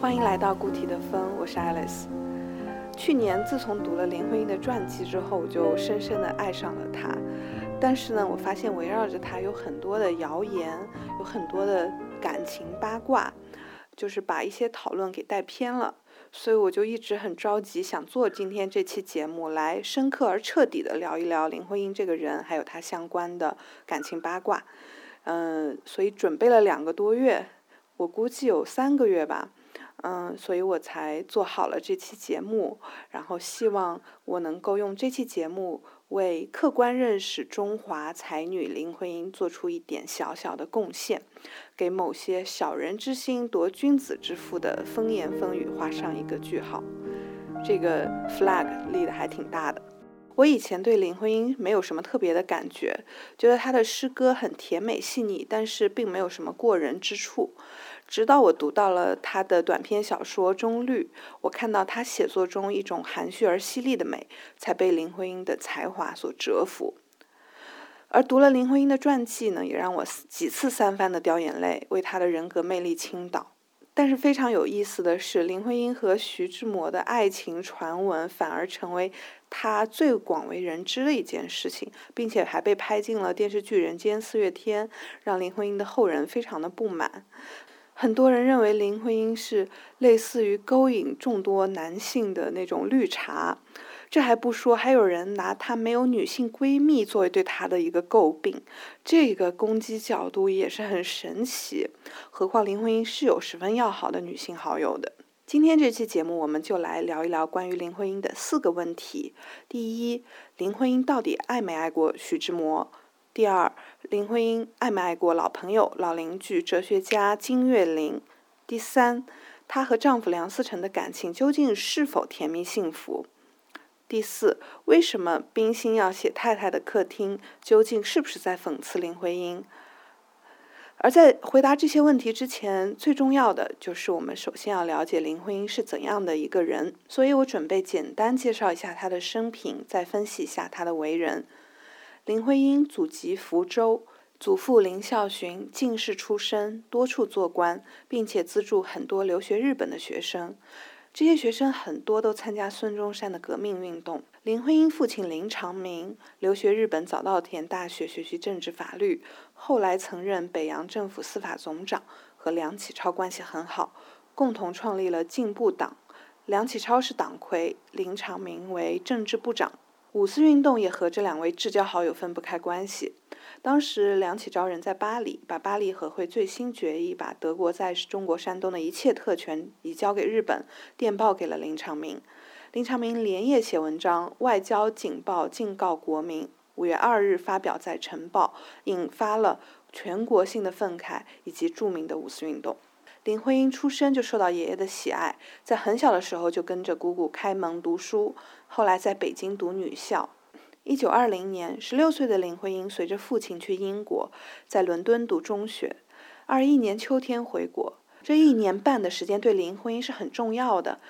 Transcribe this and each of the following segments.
欢迎来到固体的风，我是 Alice。去年自从读了林徽因的传记之后，我就深深的爱上了她。但是呢，我发现围绕着她有很多的谣言，有很多的感情八卦，就是把一些讨论给带偏了。所以我就一直很着急，想做今天这期节目，来深刻而彻底的聊一聊林徽因这个人，还有她相关的感情八卦。嗯，所以准备了两个多月，我估计有三个月吧。嗯，所以我才做好了这期节目，然后希望我能够用这期节目为客观认识中华才女林徽因做出一点小小的贡献，给某些小人之心夺君子之腹的风言风语画上一个句号。这个 flag 立的还挺大的。我以前对林徽因没有什么特别的感觉，觉得她的诗歌很甜美细腻，但是并没有什么过人之处。直到我读到了他的短篇小说《中绿》，我看到他写作中一种含蓄而犀利的美，才被林徽因的才华所折服。而读了林徽因的传记呢，也让我几次三番的掉眼泪，为她的人格魅力倾倒。但是非常有意思的是，林徽因和徐志摩的爱情传闻反而成为她最广为人知的一件事情，并且还被拍进了电视剧《人间四月天》，让林徽因的后人非常的不满。很多人认为林徽因是类似于勾引众多男性的那种绿茶，这还不说，还有人拿她没有女性闺蜜作为对她的一个诟病，这个攻击角度也是很神奇。何况林徽因是有十分要好的女性好友的。今天这期节目，我们就来聊一聊关于林徽因的四个问题：第一，林徽因到底爱没爱过徐志摩？第二，林徽因爱没爱过老朋友、老邻居、哲学家金岳霖？第三，她和丈夫梁思成的感情究竟是否甜蜜幸福？第四，为什么冰心要写太太的客厅？究竟是不是在讽刺林徽因？而在回答这些问题之前，最重要的就是我们首先要了解林徽因是怎样的一个人。所以我准备简单介绍一下她的生平，再分析一下她的为人。林徽因祖籍福州，祖父林孝洵进士出身，多处做官，并且资助很多留学日本的学生。这些学生很多都参加孙中山的革命运动。林徽因父亲林长民留学日本早稻田大学学习政治法律，后来曾任北洋政府司法总长，和梁启超关系很好，共同创立了进步党。梁启超是党魁，林长民为政治部长。五四运动也和这两位至交好友分不开关系。当时梁启超人在巴黎，把巴黎和会最新决议，把德国在中国山东的一切特权移交给日本，电报给了林长民。林长民连夜写文章，外交警报，警告国民。五月二日发表在《晨报》，引发了全国性的愤慨以及著名的五四运动。林徽因出生就受到爷爷的喜爱，在很小的时候就跟着姑姑开门读书，后来在北京读女校。一九二零年，十六岁的林徽因随着父亲去英国，在伦敦读中学。二一年秋天回国，这一年半的时间对林徽因是很重要的。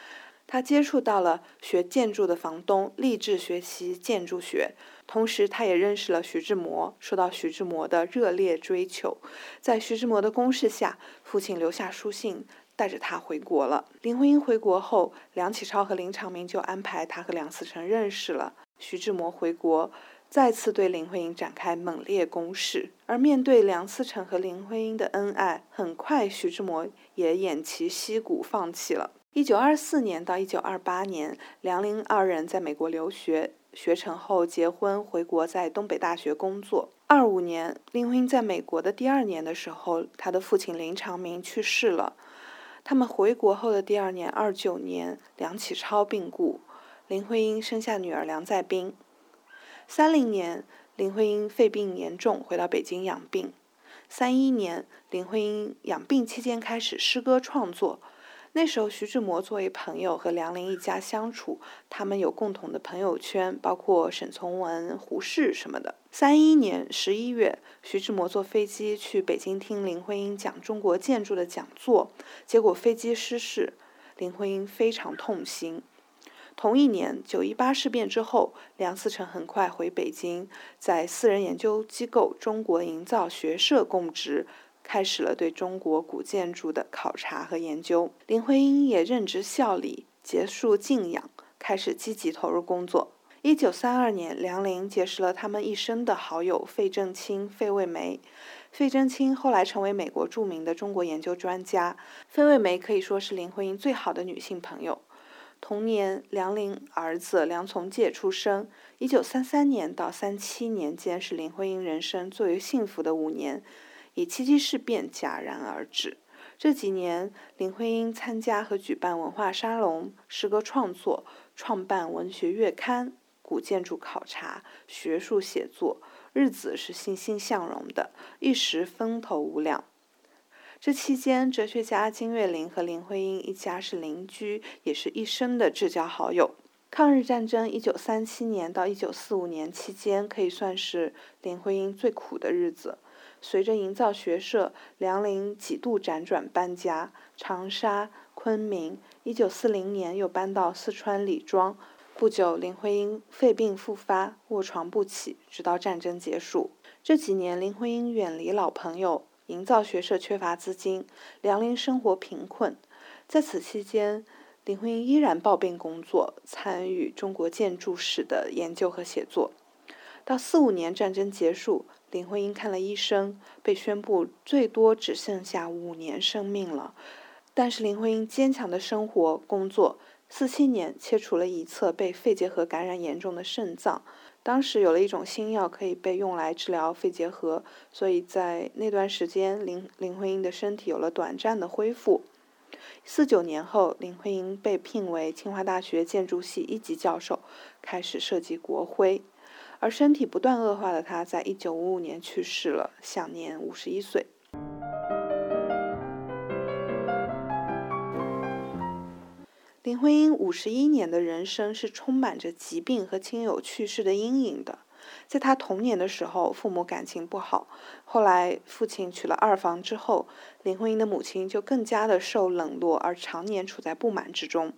她接触到了学建筑的房东，立志学习建筑学。同时，她也认识了徐志摩，受到徐志摩的热烈追求。在徐志摩的攻势下，父亲留下书信，带着他回国了。林徽因回国后，梁启超和林长民就安排他和梁思成认识了。徐志摩回国，再次对林徽因展开猛烈攻势。而面对梁思成和林徽因的恩爱，很快徐志摩也偃旗息鼓，放弃了。一九二四年到一九二八年，梁林二人在美国留学。学成后结婚回国，在东北大学工作。二五年，林徽因在美国的第二年的时候，她的父亲林长民去世了。他们回国后的第二年，二九年，梁启超病故，林徽因生下女儿梁再冰。三零年，林徽因肺病严重，回到北京养病。三一年，林徽因养病期间开始诗歌创作。那时候，徐志摩作为朋友和梁林一家相处，他们有共同的朋友圈，包括沈从文、胡适什么的。三一年十一月，徐志摩坐飞机去北京听林徽因讲中国建筑的讲座，结果飞机失事，林徽因非常痛心。同一年九一八事变之后，梁思成很快回北京，在私人研究机构中国营造学社供职，开始了对中国古建筑的考察和研究。林徽因也任职校理，结束静养，开始积极投入工作。一九三二年，梁林结识了他们一生的好友费正清、费慰梅。费正清后来成为美国著名的中国研究专家，费慰梅可以说是林徽因最好的女性朋友。同年，梁林儿子梁从诫出生。一九三三年到三七年间是林徽因人生最为幸福的五年，以七七事变戛然而止。这几年，林徽因参加和举办文化沙龙、诗歌创作，创办文学月刊。古建筑考察、学术写作，日子是欣欣向荣的，一时风头无两。这期间，哲学家金岳霖和林徽因一家是邻居，也是一生的至交好友。抗日战争一九三七年到一九四五年期间，可以算是林徽因最苦的日子。随着营造学社，梁林几度辗转搬家，长沙、昆明。一九四零年又搬到四川李庄。不久，林徽因肺病复发，卧床不起，直到战争结束。这几年，林徽因远离老朋友，营造学社缺乏资金，梁林生活贫困。在此期间，林徽因依然抱病工作，参与中国建筑史的研究和写作。到四五年战争结束，林徽因看了医生，被宣布最多只剩下五年生命了。但是林徽因坚强的生活工作。四七年切除了一侧被肺结核感染严重的肾脏，当时有了一种新药可以被用来治疗肺结核，所以在那段时间，林林徽因的身体有了短暂的恢复。四九年后，林徽因被聘为清华大学建筑系一级教授，开始设计国徽。而身体不断恶化的她，在一九五五年去世了，享年五十一岁。林徽因五十一年的人生是充满着疾病和亲友去世的阴影的。在她童年的时候，父母感情不好，后来父亲娶了二房之后，林徽因的母亲就更加的受冷落，而常年处在不满之中。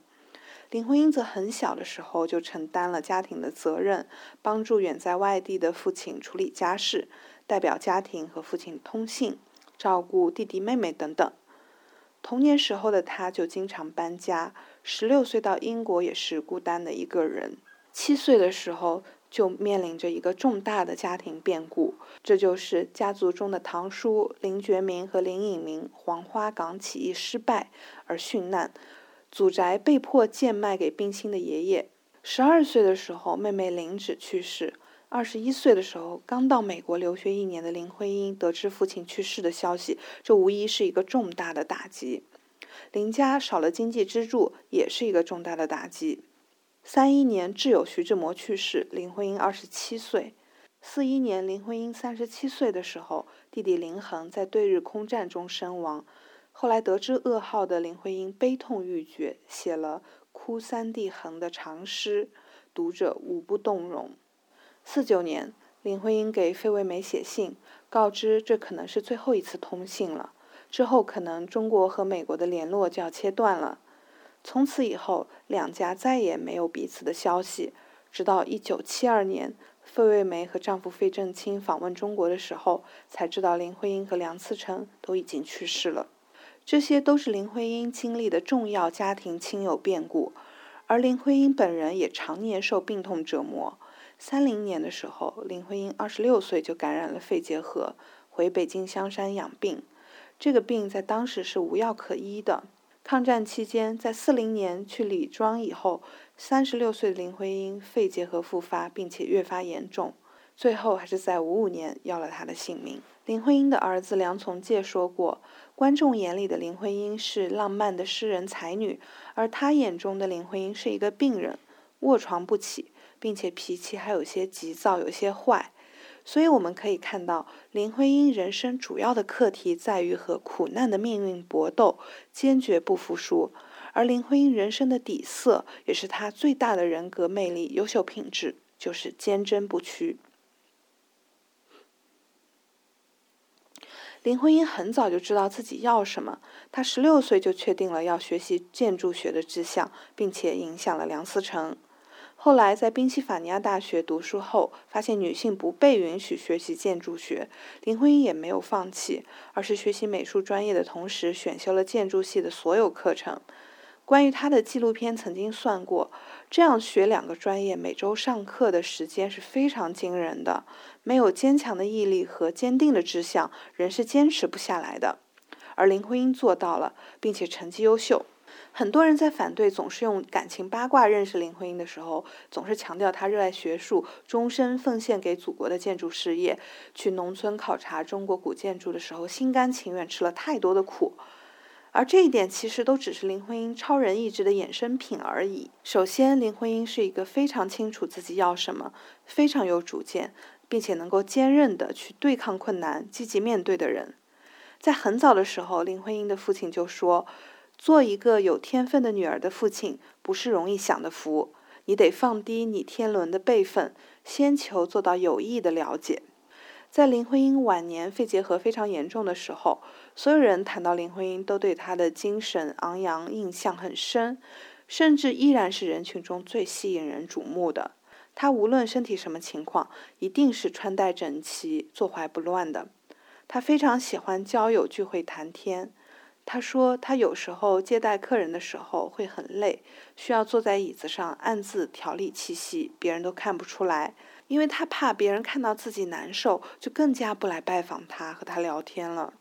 林徽因则很小的时候就承担了家庭的责任，帮助远在外地的父亲处理家事，代表家庭和父亲通信，照顾弟弟妹妹等等。童年时候的他就经常搬家。十六岁到英国也是孤单的一个人。七岁的时候就面临着一个重大的家庭变故，这就是家族中的堂叔林觉民和林隐明黄花岗起义失败而殉难，祖宅被迫贱卖给冰心的爷爷。十二岁的时候，妹妹林芷去世。二十一岁的时候，刚到美国留学一年的林徽因得知父亲去世的消息，这无疑是一个重大的打击。林家少了经济支柱，也是一个重大的打击。三一年，挚友徐志摩去世，林徽因二十七岁。四一年，林徽因三十七岁的时候，弟弟林恒在对日空战中身亡。后来得知噩耗的林徽因悲痛欲绝，写了《哭三弟恒》的长诗，读者无不动容。四九年，林徽因给费慰梅写信，告知这可能是最后一次通信了。之后，可能中国和美国的联络就要切断了。从此以后，两家再也没有彼此的消息。直到一九七二年，费慰梅和丈夫费正清访问中国的时候，才知道林徽因和梁思成都已经去世了。这些都是林徽因经历的重要家庭亲友变故，而林徽因本人也常年受病痛折磨。三零年的时候，林徽因二十六岁就感染了肺结核，回北京香山养病。这个病在当时是无药可医的。抗战期间，在四零年去李庄以后，三十六岁的林徽因肺结核复发，并且越发严重，最后还是在五五年要了他的性命。林徽因的儿子梁从诫说过：“观众眼里的林徽因是浪漫的诗人才女，而他眼中的林徽因是一个病人，卧床不起，并且脾气还有些急躁，有些坏。”所以我们可以看到，林徽因人生主要的课题在于和苦难的命运搏斗，坚决不服输。而林徽因人生的底色，也是她最大的人格魅力、优秀品质，就是坚贞不屈。林徽因很早就知道自己要什么，她十六岁就确定了要学习建筑学的志向，并且影响了梁思成。后来在宾夕法尼亚大学读书后，发现女性不被允许学习建筑学，林徽因也没有放弃，而是学习美术专业的同时选修了建筑系的所有课程。关于她的纪录片曾经算过，这样学两个专业，每周上课的时间是非常惊人的。没有坚强的毅力和坚定的志向，人是坚持不下来的。而林徽因做到了，并且成绩优秀。很多人在反对总是用感情八卦认识林徽因的时候，总是强调她热爱学术，终身奉献给祖国的建筑事业。去农村考察中国古建筑的时候，心甘情愿吃了太多的苦。而这一点其实都只是林徽因超人意志的衍生品而已。首先，林徽因是一个非常清楚自己要什么，非常有主见，并且能够坚韧的去对抗困难、积极面对的人。在很早的时候，林徽因的父亲就说。做一个有天分的女儿的父亲不是容易享的福，你得放低你天伦的辈分，先求做到有益的了解。在林徽因晚年肺结核非常严重的时候，所有人谈到林徽因都对她的精神昂扬印象很深，甚至依然是人群中最吸引人瞩目的。她无论身体什么情况，一定是穿戴整齐、坐怀不乱的。她非常喜欢交友聚会谈天。他说，他有时候接待客人的时候会很累，需要坐在椅子上暗自调理气息，别人都看不出来，因为他怕别人看到自己难受，就更加不来拜访他和他聊天了。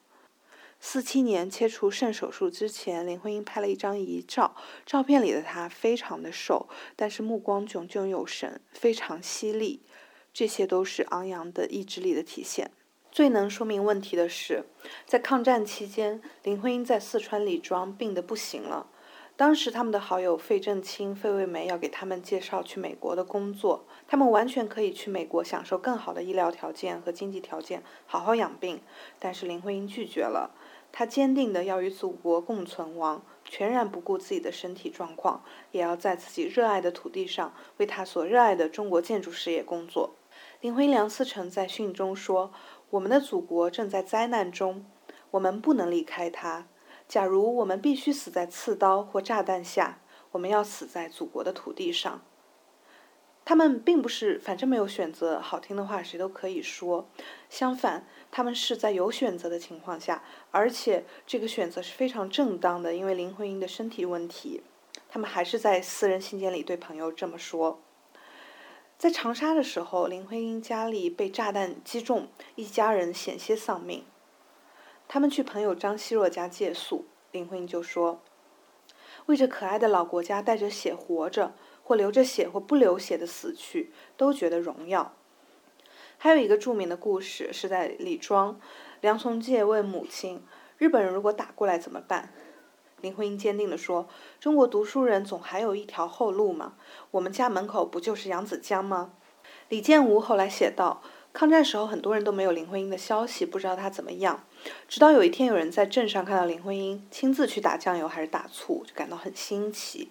四七年切除肾手术之前，林徽因拍了一张遗照，照片里的她非常的瘦，但是目光炯炯有神，非常犀利，这些都是昂扬的意志力的体现。最能说明问题的是，在抗战期间，林徽因在四川李庄病得不行了。当时他们的好友费正清、费慰梅要给他们介绍去美国的工作，他们完全可以去美国享受更好的医疗条件和经济条件，好好养病。但是林徽因拒绝了，她坚定的要与祖国共存亡，全然不顾自己的身体状况，也要在自己热爱的土地上，为他所热爱的中国建筑事业工作。林徽因梁思成在信中说。我们的祖国正在灾难中，我们不能离开它。假如我们必须死在刺刀或炸弹下，我们要死在祖国的土地上。他们并不是反正没有选择，好听的话谁都可以说。相反，他们是在有选择的情况下，而且这个选择是非常正当的，因为林徽因的身体问题。他们还是在私人信件里对朋友这么说。在长沙的时候，林徽因家里被炸弹击中，一家人险些丧命。他们去朋友张奚若家借宿，林徽因就说：“为这可爱的老国家带着血活着，或流着血或不流血的死去，都觉得荣耀。”还有一个著名的故事是在李庄，梁从诫问母亲：“日本人如果打过来怎么办？”林徽因坚定地说：“中国读书人总还有一条后路嘛，我们家门口不就是扬子江吗？”李建吾后来写道：“抗战时候，很多人都没有林徽因的消息，不知道她怎么样。直到有一天，有人在镇上看到林徽因亲自去打酱油还是打醋，就感到很新奇。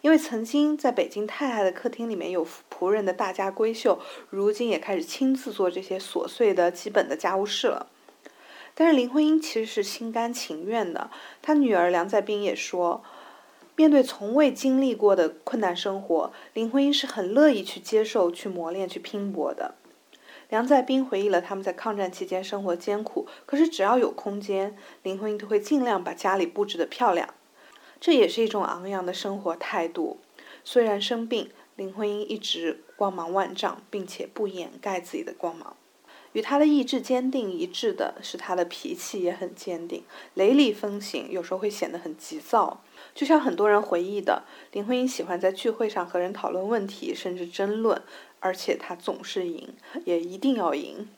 因为曾经在北京太太的客厅里面有仆人的大家闺秀，如今也开始亲自做这些琐碎的基本的家务事了。”但是林徽因其实是心甘情愿的。她女儿梁再冰也说，面对从未经历过的困难生活，林徽因是很乐意去接受、去磨练、去拼搏的。梁再冰回忆了他们在抗战期间生活艰苦，可是只要有空间，林徽因都会尽量把家里布置得漂亮。这也是一种昂扬的生活态度。虽然生病，林徽因一直光芒万丈，并且不掩盖自己的光芒。与他的意志坚定一致的是，他的脾气也很坚定，雷厉风行，有时候会显得很急躁。就像很多人回忆的，林徽因喜欢在聚会上和人讨论问题，甚至争论，而且他总是赢，也一定要赢。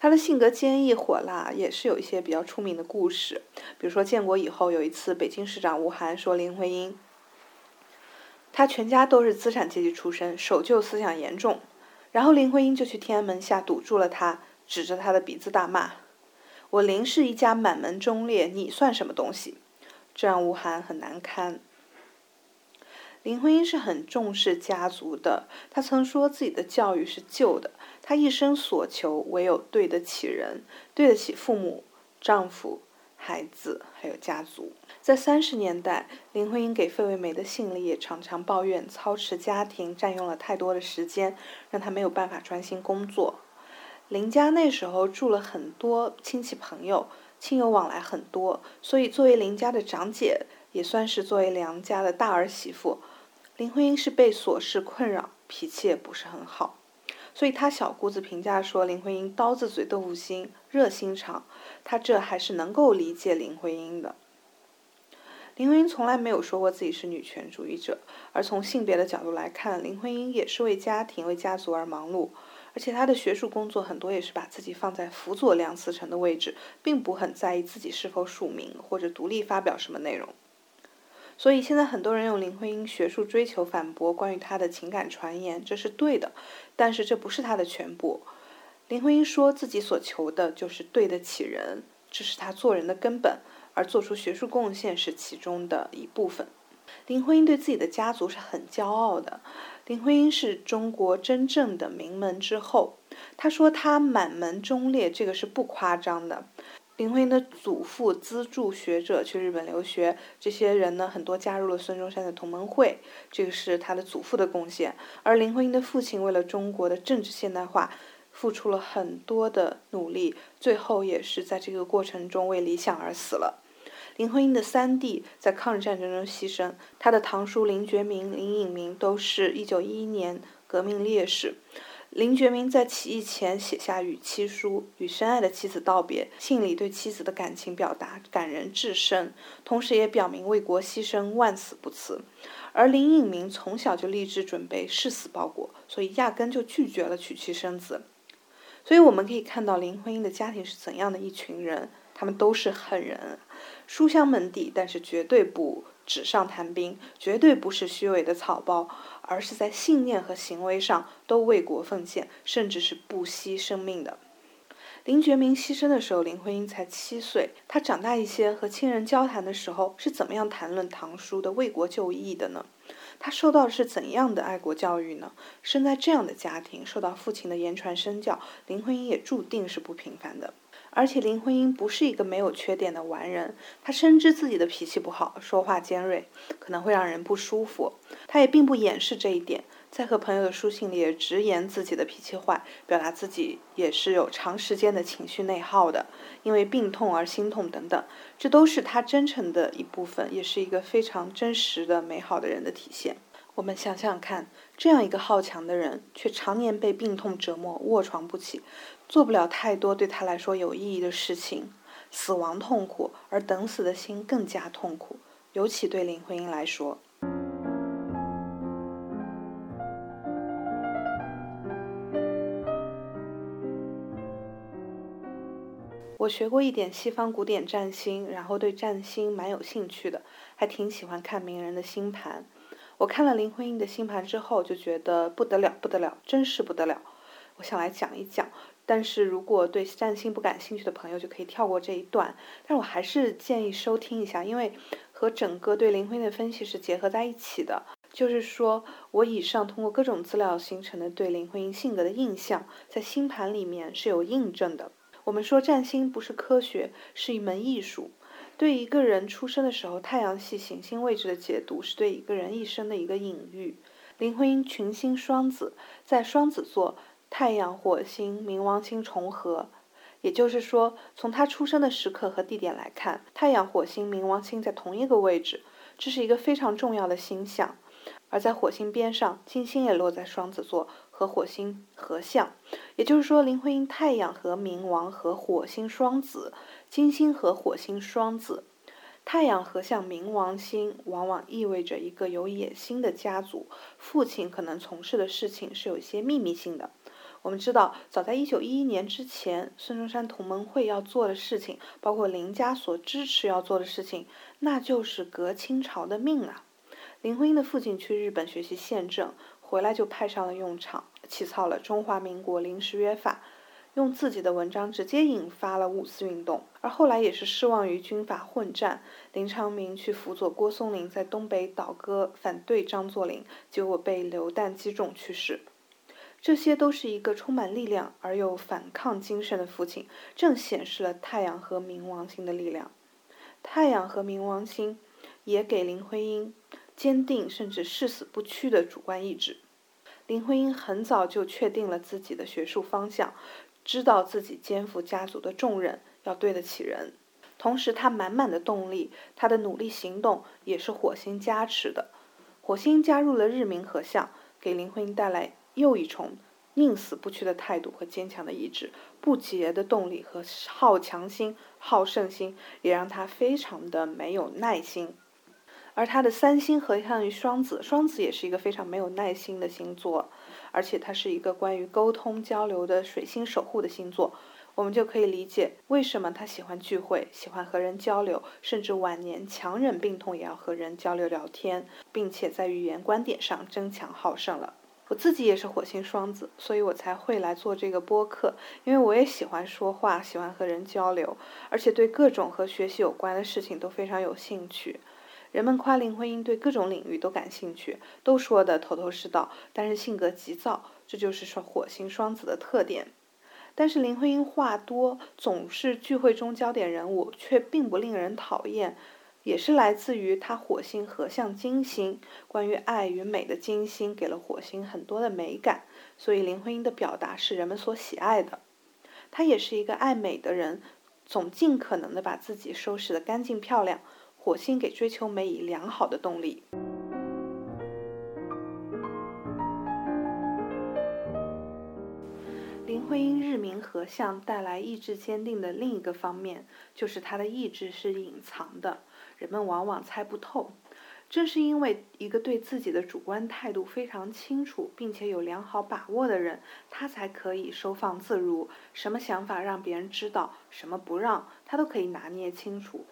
他的性格坚毅火辣，也是有一些比较出名的故事。比如说，建国以后有一次，北京市长吴晗说林徽因，他全家都是资产阶级出身，守旧思想严重。然后林徽因就去天安门下堵住了他，指着他的鼻子大骂：“我林氏一家满门忠烈，你算什么东西？”这让吴晗很难堪。林徽因是很重视家族的，她曾说自己的教育是旧的，她一生所求唯有对得起人，对得起父母，丈夫、孩子还有家族。在三十年代，林徽因给费慰梅的信里也常常抱怨操持家庭占用了太多的时间，让她没有办法专心工作。林家那时候住了很多亲戚朋友，亲友往来很多，所以作为林家的长姐，也算是作为梁家的大儿媳妇。林徽因是被琐事困扰，脾气也不是很好。所以他小姑子评价说林徽因刀子嘴豆腐心，热心肠。他这还是能够理解林徽因的。林徽因从来没有说过自己是女权主义者，而从性别的角度来看，林徽因也是为家庭、为家族而忙碌。而且她的学术工作很多也是把自己放在辅佐梁思成的位置，并不很在意自己是否署名或者独立发表什么内容。所以现在很多人用林徽因学术追求反驳关于她的情感传言，这是对的，但是这不是她的全部。林徽因说自己所求的就是对得起人，这是她做人的根本，而做出学术贡献是其中的一部分。林徽因对自己的家族是很骄傲的，林徽因是中国真正的名门之后。她说她满门忠烈，这个是不夸张的。林徽因的祖父资助学者去日本留学，这些人呢很多加入了孙中山的同盟会，这个是他的祖父的贡献。而林徽因的父亲为了中国的政治现代化，付出了很多的努力，最后也是在这个过程中为理想而死了。林徽因的三弟在抗日战争中牺牲，他的堂叔林觉民、林隐民都是一九一一年革命烈士。林觉民在起义前写下与妻书，与深爱的妻子道别。信里对妻子的感情表达感人至深，同时也表明为国牺牲万死不辞。而林隐民从小就立志准备誓死报国，所以压根就拒绝了娶妻生子。所以我们可以看到林徽因的家庭是怎样的一群人，他们都是狠人，书香门第，但是绝对不纸上谈兵，绝对不是虚伪的草包。而是在信念和行为上都为国奉献，甚至是不惜生命的。林觉民牺牲的时候，林徽因才七岁。他长大一些，和亲人交谈的时候，是怎么样谈论堂叔的为国就义的呢？他受到的是怎样的爱国教育呢？生在这样的家庭，受到父亲的言传身教，林徽因也注定是不平凡的。而且林徽因不是一个没有缺点的完人，她深知自己的脾气不好，说话尖锐，可能会让人不舒服。她也并不掩饰这一点，在和朋友的书信里也直言自己的脾气坏，表达自己也是有长时间的情绪内耗的，因为病痛而心痛等等，这都是她真诚的一部分，也是一个非常真实的美好的人的体现。我们想想看，这样一个好强的人，却常年被病痛折磨，卧床不起，做不了太多对他来说有意义的事情，死亡痛苦，而等死的心更加痛苦，尤其对林徽因来说。我学过一点西方古典占星，然后对占星蛮有兴趣的，还挺喜欢看名人的星盘。我看了林徽因的星盘之后，就觉得不得了，不得了，真是不得了。我想来讲一讲，但是如果对占星不感兴趣的朋友，就可以跳过这一段。但我还是建议收听一下，因为和整个对林徽因的分析是结合在一起的。就是说我以上通过各种资料形成的对林徽因性格的印象，在星盘里面是有印证的。我们说占星不是科学，是一门艺术。对一个人出生的时候太阳系行星位置的解读，是对一个人一生的一个隐喻。林徽因群星双子，在双子座，太阳、火星、冥王星重合，也就是说，从他出生的时刻和地点来看，太阳、火星、冥王星在同一个位置，这是一个非常重要的星象。而在火星边上，金星也落在双子座，和火星合相，也就是说，林徽因太阳和冥王和火星双子。金星和火星双子，太阳合相冥王星，往往意味着一个有野心的家族，父亲可能从事的事情是有一些秘密性的。我们知道，早在一九一一年之前，孙中山同盟会要做的事情，包括林家所支持要做的事情，那就是革清朝的命啊。林徽因的父亲去日本学习宪政，回来就派上了用场，起草了《中华民国临时约法》。用自己的文章直接引发了五四运动，而后来也是失望于军阀混战，林长民去辅佐郭松龄在东北倒戈反对张作霖，结果被流弹击中去世。这些都是一个充满力量而又反抗精神的父亲，正显示了太阳和冥王星的力量。太阳和冥王星也给林徽因坚定甚至誓死不屈的主观意志。林徽因很早就确定了自己的学术方向，知道自己肩负家族的重任，要对得起人。同时，她满满的动力，她的努力行动也是火星加持的。火星加入了日冥合相，给林徽因带来又一重宁死不屈的态度和坚强的意志，不竭的动力和好强心、好胜心，也让他非常的没有耐心。而他的三星合相于双子，双子也是一个非常没有耐心的星座，而且它是一个关于沟通交流的水星守护的星座。我们就可以理解为什么他喜欢聚会，喜欢和人交流，甚至晚年强忍病痛也要和人交流聊天，并且在语言观点上争强好胜了。我自己也是火星双子，所以我才会来做这个播客，因为我也喜欢说话，喜欢和人交流，而且对各种和学习有关的事情都非常有兴趣。人们夸林徽因对各种领域都感兴趣，都说的头头是道，但是性格急躁，这就是说火星双子的特点。但是林徽因话多，总是聚会中焦点人物，却并不令人讨厌，也是来自于他火星合相金星，关于爱与美的金星给了火星很多的美感，所以林徽因的表达是人们所喜爱的。她也是一个爱美的人，总尽可能的把自己收拾得干净漂亮。火星给追求美以良好的动力。林徽因日冥合相带来意志坚定的另一个方面，就是她的意志是隐藏的，人们往往猜不透。正是因为一个对自己的主观态度非常清楚，并且有良好把握的人，他才可以收放自如，什么想法让别人知道，什么不让，他都可以拿捏清楚。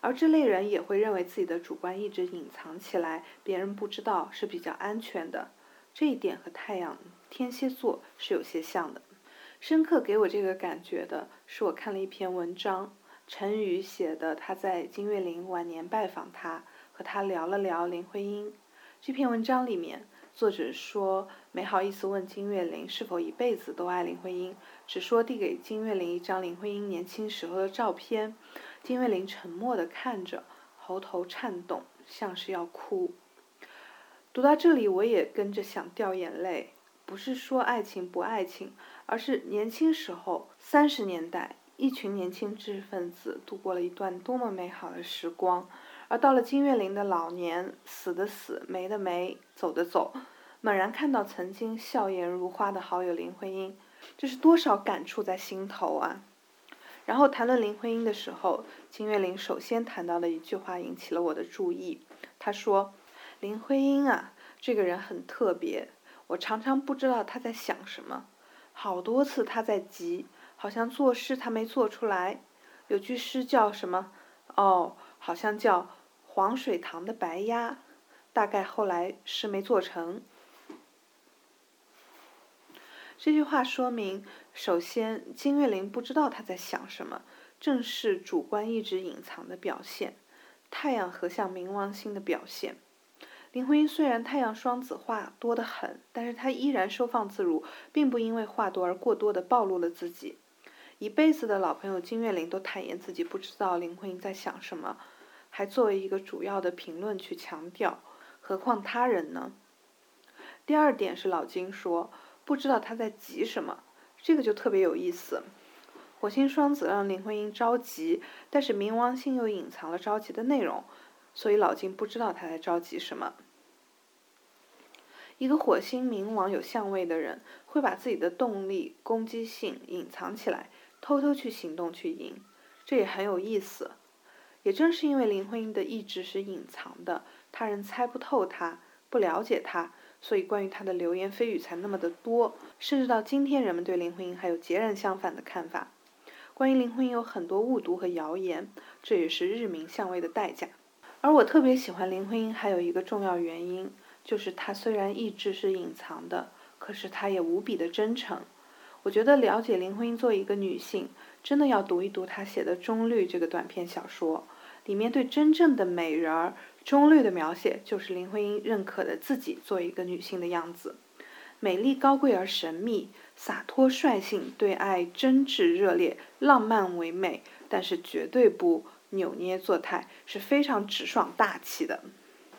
而这类人也会认为自己的主观意志隐藏起来，别人不知道是比较安全的。这一点和太阳天蝎座是有些像的。深刻给我这个感觉的是，我看了一篇文章，陈宇写的，他在金岳霖晚年拜访他，和他聊了聊林徽因。这篇文章里面，作者说没好意思问金岳霖是否一辈子都爱林徽因，只说递给金岳霖一张林徽因年轻时候的照片。金岳霖沉默地看着，喉头颤动，像是要哭。读到这里，我也跟着想掉眼泪。不是说爱情不爱情，而是年轻时候，三十年代，一群年轻知识分子度过了一段多么美好的时光，而到了金岳霖的老年，死的死，没的没，走的走，猛然看到曾经笑颜如花的好友林徽因，这是多少感触在心头啊！然后谈论林徽因的时候，金岳霖首先谈到的一句话引起了我的注意，他说：“林徽因啊，这个人很特别。”我常常不知道他在想什么，好多次他在急，好像作诗他没做出来。有句诗叫什么？哦，好像叫黄水塘的白鸭，大概后来诗没做成。这句话说明，首先金岳霖不知道他在想什么，正是主观意志隐藏的表现，太阳合相冥王星的表现。林徽因虽然太阳双子话多得很，但是她依然收放自如，并不因为话多而过多的暴露了自己。一辈子的老朋友金岳霖都坦言自己不知道林徽因在想什么，还作为一个主要的评论去强调，何况他人呢？第二点是老金说不知道他在急什么，这个就特别有意思。火星双子让林徽因着急，但是冥王星又隐藏了着急的内容。所以老金不知道他在着急什么。一个火星冥王有相位的人，会把自己的动力、攻击性隐藏起来，偷偷去行动去赢，这也很有意思。也正是因为林徽因的意志是隐藏的，他人猜不透他，不了解他，所以关于他的流言蜚语才那么的多。甚至到今天，人们对林徽因还有截然相反的看法。关于林徽因有很多误读和谣言，这也是日明相位的代价。而我特别喜欢林徽因，还有一个重要原因，就是她虽然意志是隐藏的，可是她也无比的真诚。我觉得了解林徽因作为一个女性，真的要读一读她写的《中绿》这个短篇小说，里面对真正的美人儿中绿的描写，就是林徽因认可的自己作为一个女性的样子。美丽高贵而神秘，洒脱率性，对爱真挚热烈，浪漫唯美，但是绝对不扭捏作态，是非常直爽大气的。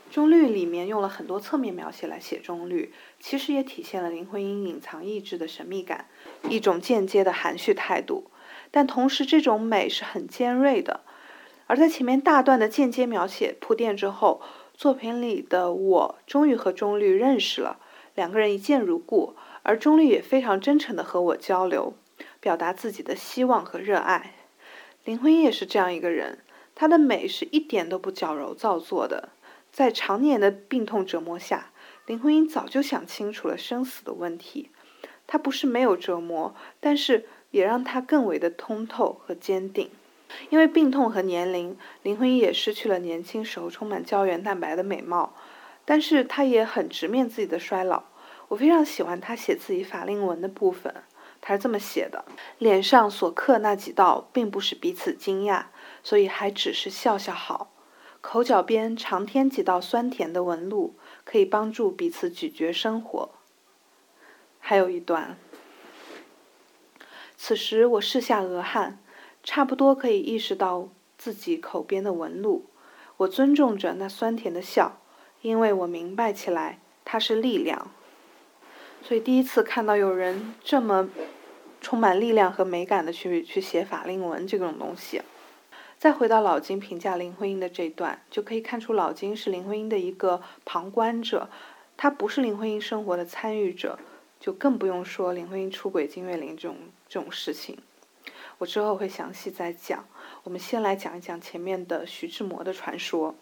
中绿里面用了很多侧面描写来写中绿，其实也体现了林徽因隐藏意志的神秘感，一种间接的含蓄态度。但同时，这种美是很尖锐的。而在前面大段的间接描写铺垫之后，作品里的我终于和钟律认识了，两个人一见如故，而钟律也非常真诚地和我交流，表达自己的希望和热爱。林徽因也是这样一个人，她的美是一点都不矫揉造作的。在常年的病痛折磨下，林徽因早就想清楚了生死的问题。她不是没有折磨，但是也让她更为的通透和坚定。因为病痛和年龄，林徽因也失去了年轻时候充满胶原蛋白的美貌。但是她也很直面自己的衰老。我非常喜欢她写自己法令纹的部分，她是这么写的：脸上所刻那几道，并不是彼此惊讶，所以还只是笑笑好。口角边常添几道酸甜的纹路，可以帮助彼此咀嚼生活。还有一段，此时我拭下额汗，差不多可以意识到自己口边的纹路。我尊重着那酸甜的笑，因为我明白起来它是力量。所以第一次看到有人这么充满力量和美感的去去写法令纹这种东西。再回到老金评价林徽因的这段，就可以看出老金是林徽因的一个旁观者，他不是林徽因生活的参与者，就更不用说林徽因出轨金岳霖这种这种事情。我之后会详细再讲，我们先来讲一讲前面的徐志摩的传说。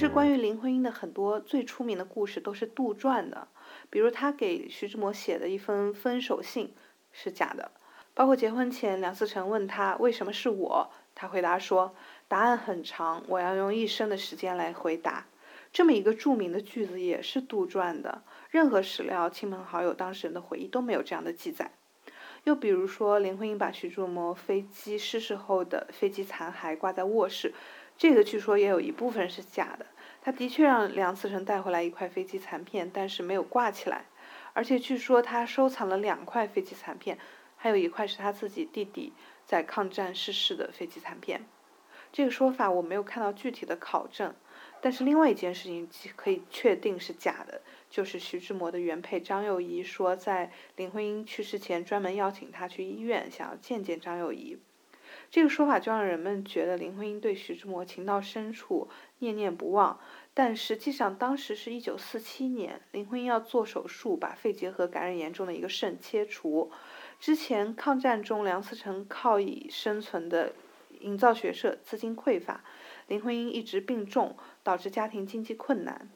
实关于林徽因的很多最出名的故事都是杜撰的，比如他给徐志摩写的一封分手信是假的，包括结婚前梁思成问他为什么是我，他回答说答案很长，我要用一生的时间来回答。这么一个著名的句子也是杜撰的，任何史料、亲朋好友、当事人的回忆都没有这样的记载。又比如说林徽因把徐志摩飞机失事后的飞机残骸挂在卧室。这个据说也有一部分是假的，他的确让梁思成带回来一块飞机残片，但是没有挂起来，而且据说他收藏了两块飞机残片，还有一块是他自己弟弟在抗战逝世的飞机残片。这个说法我没有看到具体的考证，但是另外一件事情可以确定是假的，就是徐志摩的原配张幼仪说在林徽因去世前专门邀请他去医院，想要见见张幼仪。这个说法就让人们觉得林徽因对徐志摩情到深处，念念不忘。但实际上，当时是一九四七年，林徽因要做手术，把肺结核感染严重的一个肾切除。之前抗战中，梁思成靠以生存的营造学社资金匮乏，林徽因一直病重，导致家庭经济困难。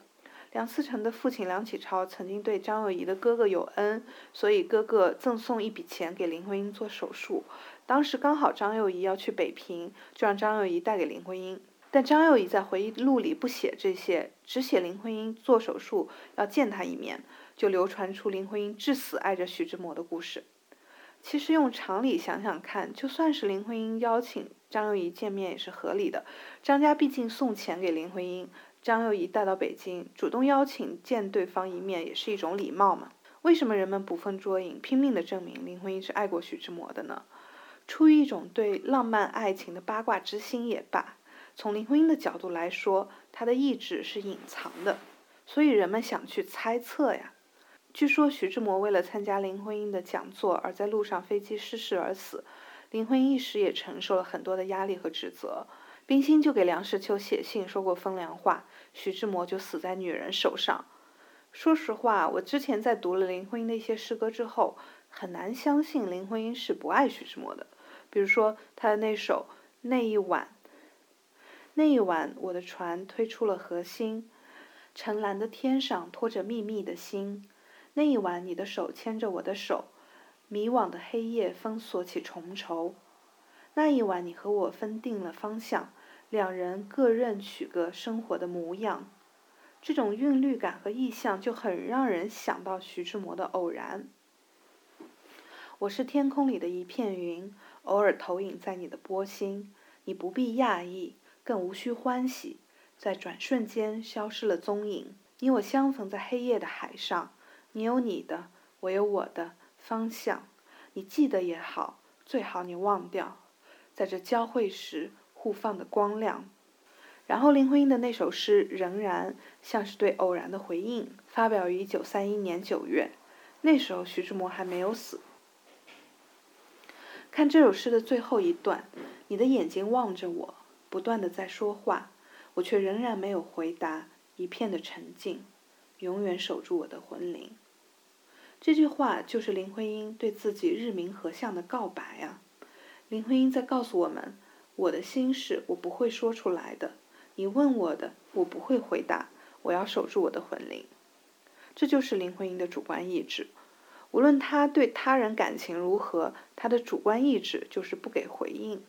梁思成的父亲梁启超曾经对张幼仪的哥哥有恩，所以哥哥赠送一笔钱给林徽因做手术。当时刚好张幼仪要去北平，就让张幼仪带给林徽因。但张幼仪在回忆录里不写这些，只写林徽因做手术要见他一面，就流传出林徽因至死爱着徐志摩的故事。其实用常理想想看，就算是林徽因邀请张幼仪见面也是合理的。张家毕竟送钱给林徽因。张幼仪带到北京，主动邀请见对方一面，也是一种礼貌嘛。为什么人们捕风捉影，拼命的证明林徽因是爱过徐志摩的呢？出于一种对浪漫爱情的八卦之心也罢，从林徽因的角度来说，她的意志是隐藏的，所以人们想去猜测呀。据说徐志摩为了参加林徽因的讲座而在路上飞机失事而死，林徽因一时也承受了很多的压力和指责。冰心就给梁实秋写信说过风凉话，徐志摩就死在女人手上。说实话，我之前在读了林徽因的一些诗歌之后，很难相信林徽因是不爱徐志摩的。比如说他的那首《那一晚》，那一晚我的船推出了河心，澄蓝的天上托着密密的星。那一晚你的手牵着我的手，迷惘的黑夜封锁起重愁。那一晚，你和我分定了方向，两人各任取个生活的模样。这种韵律感和意象，就很让人想到徐志摩的《偶然》。我是天空里的一片云，偶尔投影在你的波心。你不必讶异，更无需欢喜，在转瞬间消失了踪影。你我相逢在黑夜的海上，你有你的，我有我的方向。你记得也好，最好你忘掉，在这交汇时互放的光亮。然后林徽因的那首诗仍然像是对偶然的回应，发表于一九三一年九月。那时候徐志摩还没有死。看这首诗的最后一段，你的眼睛望着我，不断的在说话，我却仍然没有回答，一片的沉静，永远守住我的魂灵。这句话就是林徽因对自己日明和相的告白啊！林徽因在告诉我们，我的心事我不会说出来的，你问我的我不会回答，我要守住我的魂灵。这就是林徽因的主观意志。无论他对他人感情如何，他的主观意志就是不给回应。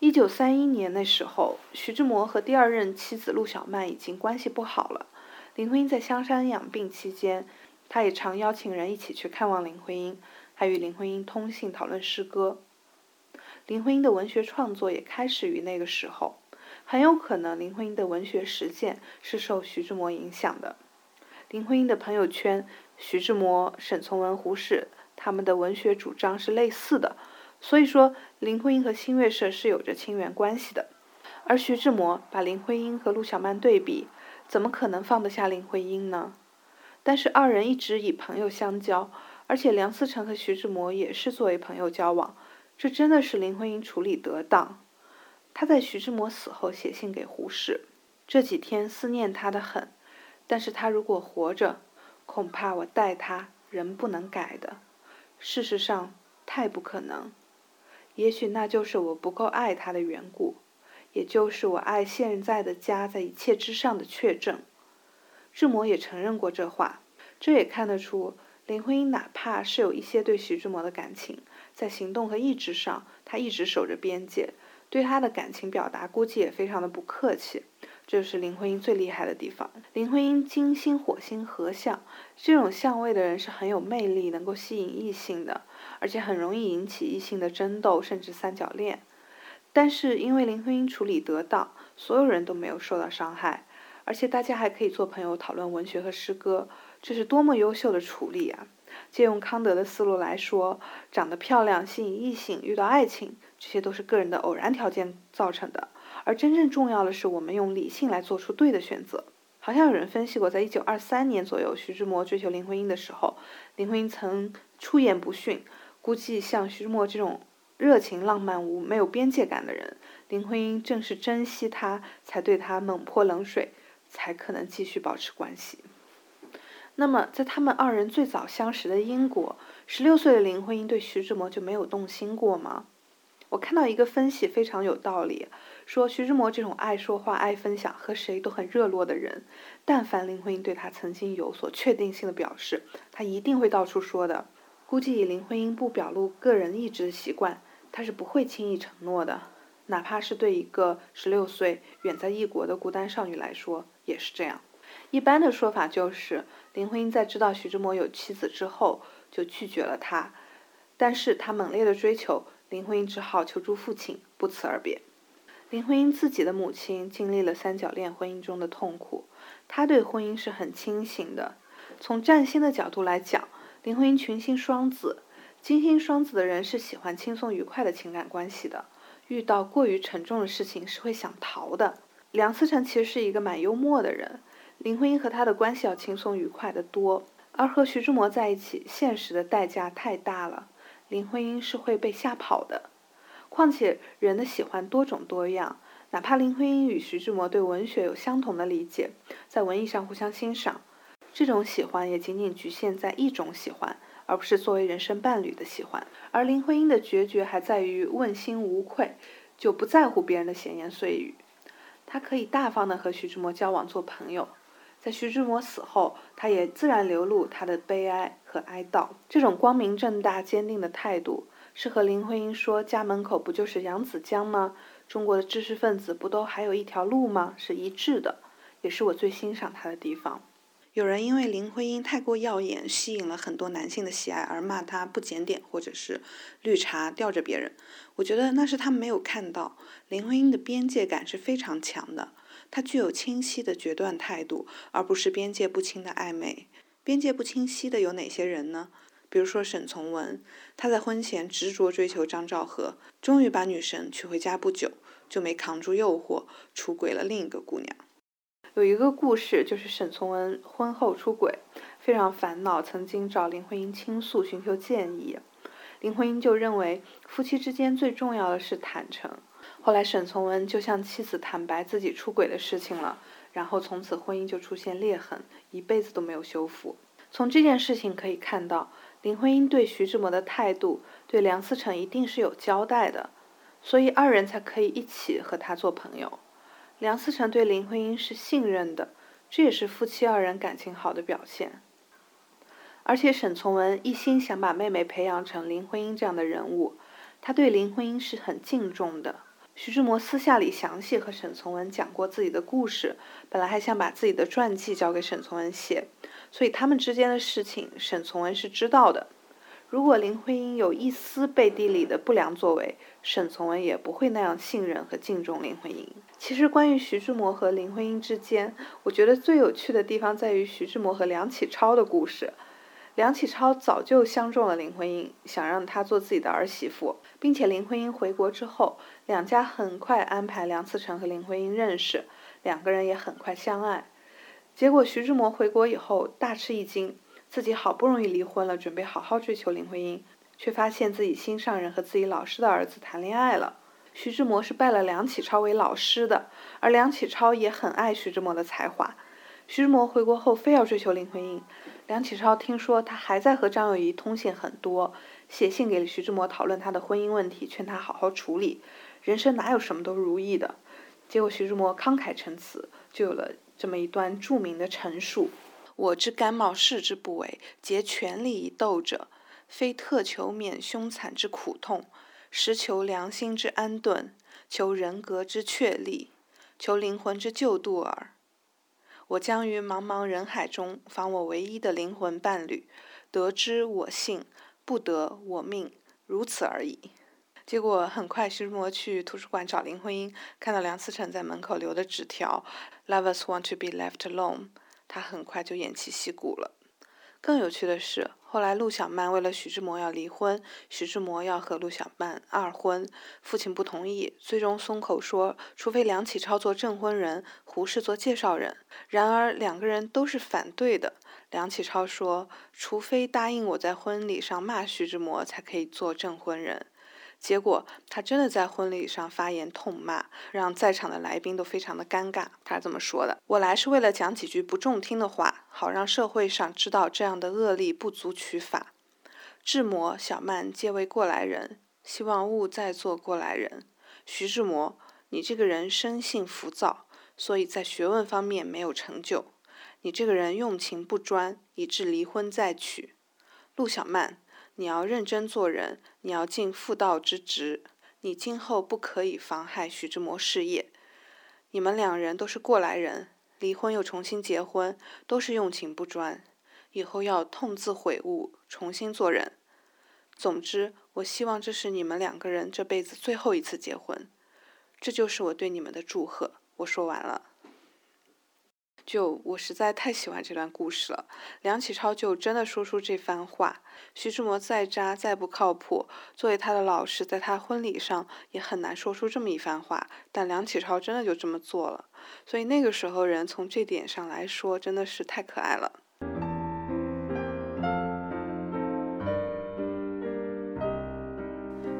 一九三一年那时候，徐志摩和第二任妻子陆小曼已经关系不好了。林徽因在香山养病期间，他也常邀请人一起去看望林徽因，还与林徽因通信讨论诗歌。林徽因的文学创作也开始于那个时候，很有可能林徽因的文学实践是受徐志摩影响的。林徽因的朋友圈。徐志摩、沈从文、胡适他们的文学主张是类似的，所以说林徽因和新月社是有着亲缘关系的。而徐志摩把林徽因和陆小曼对比，怎么可能放得下林徽因呢？但是二人一直以朋友相交，而且梁思成和徐志摩也是作为朋友交往，这真的是林徽因处理得当。他在徐志摩死后写信给胡适，这几天思念他的很，但是他如果活着。恐怕我待他仍不能改的，事实上太不可能。也许那就是我不够爱他的缘故，也就是我爱现在的家在一切之上的确证。志摩也承认过这话，这也看得出林徽因哪怕是有一些对徐志摩的感情，在行动和意志上，他一直守着边界，对他的感情表达估计也非常的不客气。这是林徽因最厉害的地方。林徽因金星火星合相，这种相位的人是很有魅力，能够吸引异性的，而且很容易引起异性的争斗，甚至三角恋。但是因为林徽因处理得当，所有人都没有受到伤害，而且大家还可以做朋友讨论文学和诗歌，这是多么优秀的处理啊！借用康德的思路来说，长得漂亮吸引异性，遇到爱情，这些都是个人的偶然条件造成的。而真正重要的是，我们用理性来做出对的选择。好像有人分析过，在一九二三年左右，徐志摩追求林徽因的时候，林徽因曾出言不逊。估计像徐志摩这种热情、浪漫、无没有边界感的人，林徽因正是珍惜他，才对他猛泼冷水，才可能继续保持关系。那么，在他们二人最早相识的英国，十六岁的林徽因对徐志摩就没有动心过吗？我看到一个分析非常有道理。说徐志摩这种爱说话、爱分享、和谁都很热络的人，但凡林徽因对他曾经有所确定性的表示，他一定会到处说的。估计以林徽因不表露个人意志的习惯，他是不会轻易承诺的。哪怕是对一个十六岁远在异国的孤单少女来说，也是这样。一般的说法就是，林徽因在知道徐志摩有妻子之后，就拒绝了他。但是他猛烈的追求，林徽因只好求助父亲，不辞而别。林徽因自己的母亲经历了三角恋婚姻中的痛苦，她对婚姻是很清醒的。从占星的角度来讲，林徽因群星双子，金星双子的人是喜欢轻松愉快的情感关系的，遇到过于沉重的事情是会想逃的。梁思成其实是一个蛮幽默的人，林徽因和他的关系要轻松愉快的多，而和徐志摩在一起，现实的代价太大了，林徽因是会被吓跑的。况且人的喜欢多种多样，哪怕林徽因与徐志摩对文学有相同的理解，在文艺上互相欣赏，这种喜欢也仅仅局限在一种喜欢，而不是作为人生伴侣的喜欢。而林徽因的决绝还在于问心无愧，就不在乎别人的闲言碎语。她可以大方的和徐志摩交往做朋友，在徐志摩死后，她也自然流露她的悲哀和哀悼。这种光明正大、坚定的态度。是和林徽因说家门口不就是扬子江吗？中国的知识分子不都还有一条路吗？是一致的，也是我最欣赏他的地方。有人因为林徽因太过耀眼，吸引了很多男性的喜爱，而骂她不检点，或者是绿茶吊着别人。我觉得那是他们没有看到林徽因的边界感是非常强的，她具有清晰的决断态度，而不是边界不清的暧昧。边界不清晰的有哪些人呢？比如说沈从文，他在婚前执着追求张兆和，终于把女神娶回家不久，就没扛住诱惑，出轨了另一个姑娘。有一个故事，就是沈从文婚后出轨，非常烦恼，曾经找林徽因倾诉，寻求建议。林徽因就认为夫妻之间最重要的是坦诚。后来沈从文就向妻子坦白自己出轨的事情了，然后从此婚姻就出现裂痕，一辈子都没有修复。从这件事情可以看到，林徽因对徐志摩的态度，对梁思成一定是有交代的，所以二人才可以一起和他做朋友。梁思成对林徽因是信任的，这也是夫妻二人感情好的表现。而且沈从文一心想把妹妹培养成林徽因这样的人物，他对林徽因是很敬重的。徐志摩私下里详细和沈从文讲过自己的故事，本来还想把自己的传记交给沈从文写，所以他们之间的事情沈从文是知道的。如果林徽因有一丝背地里的不良作为，沈从文也不会那样信任和敬重林徽因。其实，关于徐志摩和林徽因之间，我觉得最有趣的地方在于徐志摩和梁启超的故事。梁启超早就相中了林徽因，想让她做自己的儿媳妇，并且林徽因回国之后，两家很快安排梁思成和林徽因认识，两个人也很快相爱。结果徐志摩回国以后大吃一惊。自己好不容易离婚了，准备好好追求林徽因，却发现自己心上人和自己老师的儿子谈恋爱了。徐志摩是拜了梁启超为老师的，而梁启超也很爱徐志摩的才华。徐志摩回国后非要追求林徽因，梁启超听说他还在和张幼仪通信很多，写信给徐志摩讨论他的婚姻问题，劝他好好处理。人生哪有什么都如意的？结果徐志摩慷慨陈词，就有了这么一段著名的陈述。我之甘冒视之不为，竭全力以斗者，非特求免凶残之苦痛，实求良心之安顿，求人格之确立，求灵魂之救度耳。我将于茫茫人海中访我唯一的灵魂伴侣，得之我幸，不得我命，如此而已。结果很快，徐志摩去图书馆找林徽因，看到梁思成在门口留的纸条：“Lovers want to be left alone。”他很快就偃旗息鼓了。更有趣的是，后来陆小曼为了徐志摩要离婚，徐志摩要和陆小曼二婚，父亲不同意，最终松口说，除非梁启超做证婚人，胡适做介绍人。然而两个人都是反对的。梁启超说，除非答应我在婚礼上骂徐志摩，才可以做证婚人。结果他真的在婚礼上发言痛骂，让在场的来宾都非常的尴尬。他是这么说的：“我来是为了讲几句不中听的话，好让社会上知道这样的恶例不足取法。志摩、小曼皆为过来人，希望勿再做过来人。徐志摩，你这个人生性浮躁，所以在学问方面没有成就。你这个人用情不专，以致离婚再娶。陆小曼。”你要认真做人，你要尽妇道之职，你今后不可以妨害徐志摩事业。你们两人都是过来人，离婚又重新结婚，都是用情不专，以后要痛自悔悟，重新做人。总之，我希望这是你们两个人这辈子最后一次结婚，这就是我对你们的祝贺。我说完了。就我实在太喜欢这段故事了，梁启超就真的说出这番话。徐志摩再渣再不靠谱，作为他的老师，在他婚礼上也很难说出这么一番话。但梁启超真的就这么做了，所以那个时候人从这点上来说，真的是太可爱了。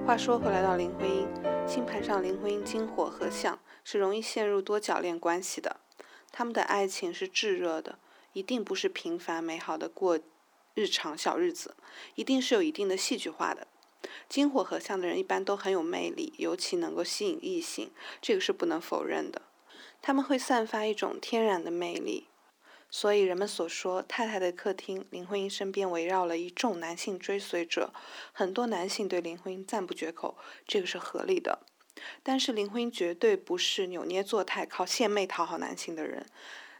话说回来，到林徽因星盘上，林徽因金火合相，是容易陷入多角恋关系的。他们的爱情是炙热的，一定不是平凡美好的过日常小日子，一定是有一定的戏剧化的。金火合相的人一般都很有魅力，尤其能够吸引异性，这个是不能否认的。他们会散发一种天然的魅力，所以人们所说太太的客厅，林徽因身边围绕了一众男性追随者，很多男性对林徽因赞不绝口，这个是合理的。但是林徽因绝对不是扭捏作态、靠献媚讨好男性的人，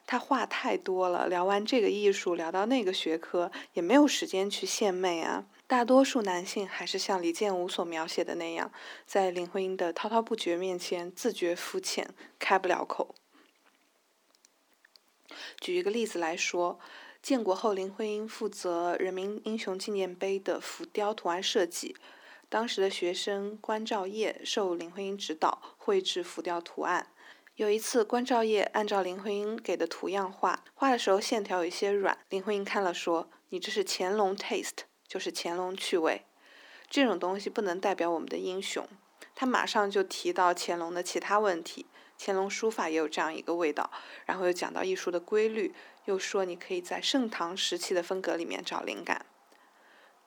他话太多了，聊完这个艺术，聊到那个学科，也没有时间去献媚啊。大多数男性还是像李建武所描写的那样，在林徽因的滔滔不绝面前自觉肤浅，开不了口。举一个例子来说，建国后，林徽因负责人民英雄纪念碑的浮雕图案设计，当时的学生关兆业受林徽因指导绘制浮雕图案。有一次，关兆业按照林徽因给的图样画，画的时候线条有些软。林徽因看了说：“你这是乾隆 taste，就是乾隆趣味，这种东西不能代表我们的英雄。”他马上就提到乾隆的其他问题，乾隆书法也有这样一个味道，然后又讲到艺术的规律，又说你可以在盛唐时期的风格里面找灵感。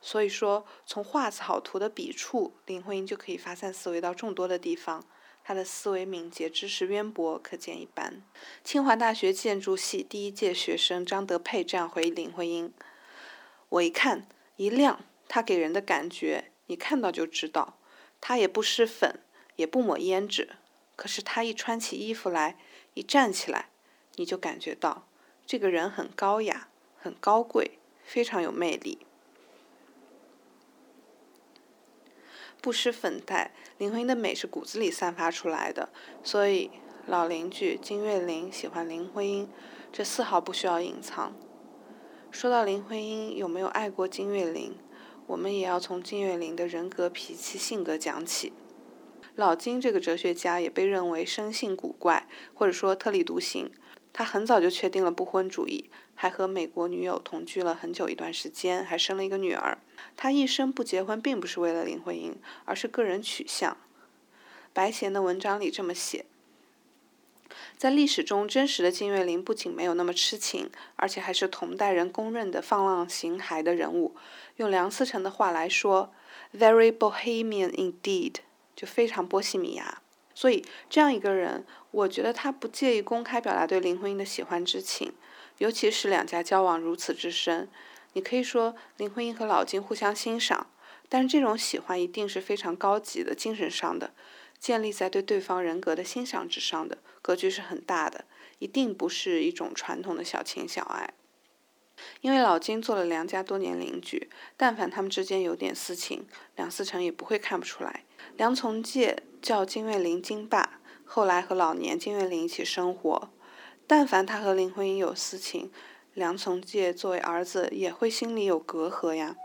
所以说，从画草图的笔触，林徽因就可以发散思维到众多的地方。他的思维敏捷，知识渊博，可见一斑。清华大学建筑系第一届学生张德佩这样回忆林徽因：“我一看一亮，他给人的感觉，你看到就知道，他也不施粉，也不抹胭脂，可是他一穿起衣服来，一站起来，你就感觉到这个人很高雅，很高贵，非常有魅力。”不施粉黛，林徽因的美是骨子里散发出来的，所以老邻居金岳霖喜欢林徽因，这丝毫不需要隐藏。说到林徽因有没有爱过金岳霖，我们也要从金岳霖的人格、脾气、性格讲起。老金这个哲学家也被认为生性古怪，或者说特立独行。他很早就确定了不婚主义，还和美国女友同居了很久一段时间，还生了一个女儿。他一生不结婚，并不是为了林徽因，而是个人取向。白贤的文章里这么写：在历史中，真实的金岳霖不仅没有那么痴情，而且还是同代人公认的放浪形骸的人物。用梁思成的话来说，“very bohemian indeed”，就非常波西米亚。所以，这样一个人，我觉得他不介意公开表达对林徽因的喜欢之情，尤其是两家交往如此之深。你可以说林徽因和老金互相欣赏，但是这种喜欢一定是非常高级的、精神上的，建立在对对方人格的欣赏之上的，格局是很大的，一定不是一种传统的小情小爱。因为老金做了梁家多年邻居，但凡他们之间有点私情，梁思成也不会看不出来。梁从诫叫金岳霖“金爸”，后来和老年金岳霖一起生活。但凡他和林徽因有私情，梁从诫作为儿子也会心里有隔阂呀。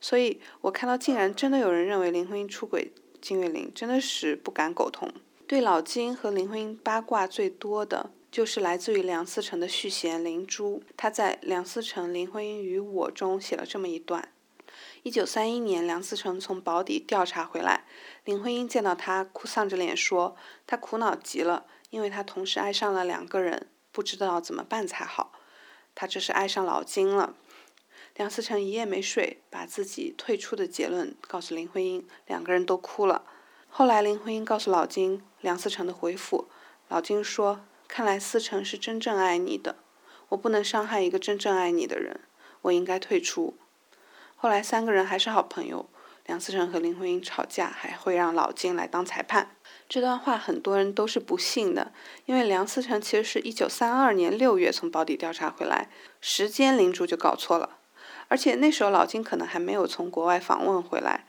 所以我看到竟然真的有人认为林徽因出轨金岳霖，真的是不敢苟同。对老金和林徽因八卦最多的。就是来自于梁思成的续弦《灵珠》，他在《梁思成、林徽因与我》中写了这么一段：一九三一年，梁思成从保底调查回来，林徽因见到他，哭丧着脸说：“他苦恼极了，因为他同时爱上了两个人，不知道怎么办才好。他这是爱上老金了。”梁思成一夜没睡，把自己退出的结论告诉林徽因，两个人都哭了。后来林徽因告诉老金梁思成的回复，老金说。看来思成是真正爱你的，我不能伤害一个真正爱你的人，我应该退出。后来三个人还是好朋友，梁思成和林徽因吵架还会让老金来当裁判。这段话很多人都是不信的，因为梁思成其实是一九三二年六月从保底调查回来，时间林珠就搞错了，而且那时候老金可能还没有从国外访问回来，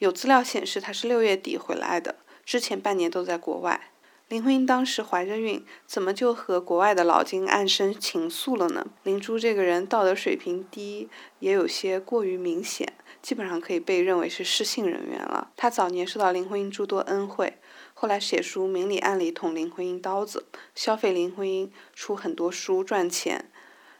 有资料显示他是六月底回来的，之前半年都在国外。林徽因当时怀着孕，怎么就和国外的老金暗生情愫了呢？林珠这个人道德水平低，也有些过于明显，基本上可以被认为是失信人员了。他早年受到林徽因诸多恩惠，后来写书明里暗里捅林徽因刀子，消费林徽因，出很多书赚钱。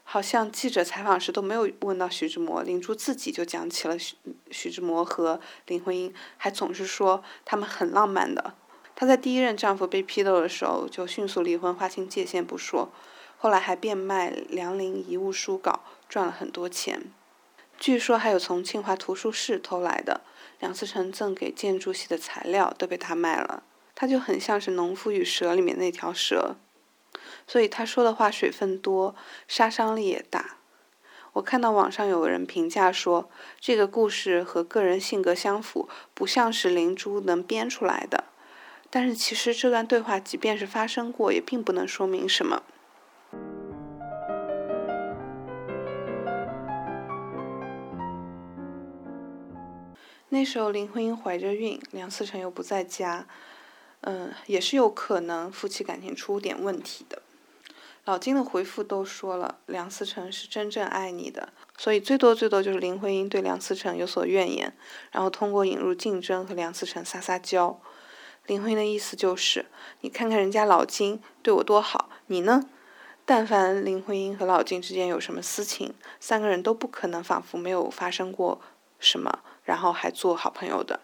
好像记者采访时都没有问到徐志摩，林珠自己就讲起了徐徐志摩和林徽因，还总是说他们很浪漫的。她在第一任丈夫被批斗的时候，就迅速离婚，划清界限不说，后来还变卖梁林遗物书稿，赚了很多钱。据说还有从清华图书室偷来的梁思成赠给建筑系的材料都被他卖了。他就很像是《农夫与蛇》里面那条蛇，所以他说的话水分多，杀伤力也大。我看到网上有人评价说，这个故事和个人性格相符，不像是灵珠能编出来的。但是其实这段对话即便是发生过也并不能说明什么。那时候林徽因怀着孕梁思成又不在家嗯也是有可能夫妻感情出点问题的。老金的回复都说了梁思成是真正爱你的所以最多最多就是林徽因对梁思成有所怨言然后通过引入竞争和梁思成撒撒娇林徽因的意思就是，你看看人家老金对我多好，你呢？但凡林徽因和老金之间有什么私情，三个人都不可能仿佛没有发生过什么，然后还做好朋友的。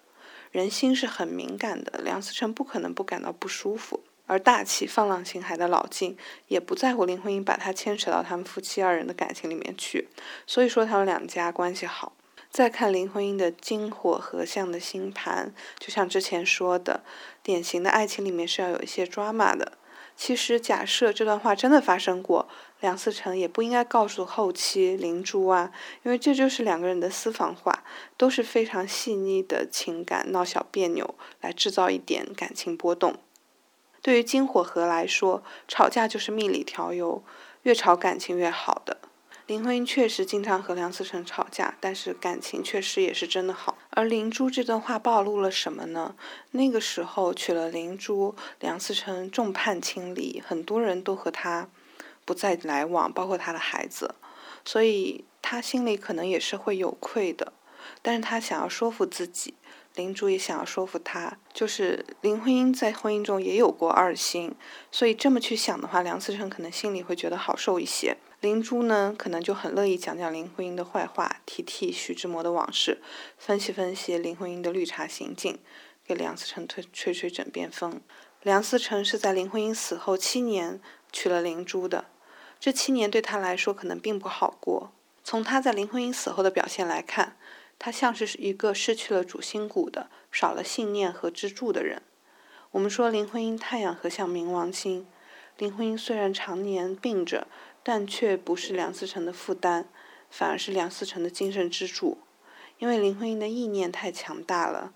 人心是很敏感的，梁思成不可能不感到不舒服。而大气放浪形骸的老金也不在乎林徽因把他牵扯到他们夫妻二人的感情里面去，所以说他们两家关系好。再看林徽因的金火合相的星盘，就像之前说的，典型的爱情里面是要有一些 drama 的。其实假设这段话真的发生过，梁思成也不应该告诉后期林珠啊，因为这就是两个人的私房话，都是非常细腻的情感，闹小别扭来制造一点感情波动。对于金火合来说，吵架就是蜜里调油，越吵感情越好的。林徽因确实经常和梁思成吵架，但是感情确实也是真的好。而灵珠这段话暴露了什么呢？那个时候娶了灵珠，梁思成众叛亲离，很多人都和他不再来往，包括他的孩子，所以他心里可能也是会有愧的。但是他想要说服自己。林珠也想要说服他，就是林徽因在婚姻中也有过二心，所以这么去想的话，梁思成可能心里会觉得好受一些。林珠呢，可能就很乐意讲讲林徽因的坏话，提提徐志摩的往事，分析分析林徽因的绿茶行径，给梁思成吹吹吹枕边风。梁思成是在林徽因死后七年娶了林珠的，这七年对他来说可能并不好过。从他在林徽因死后的表现来看。他像是一个失去了主心骨的、少了信念和支柱的人。我们说林徽因太阳和像冥王星，林徽因虽然常年病着，但却不是梁思成的负担，反而是梁思成的精神支柱。因为林徽因的意念太强大了，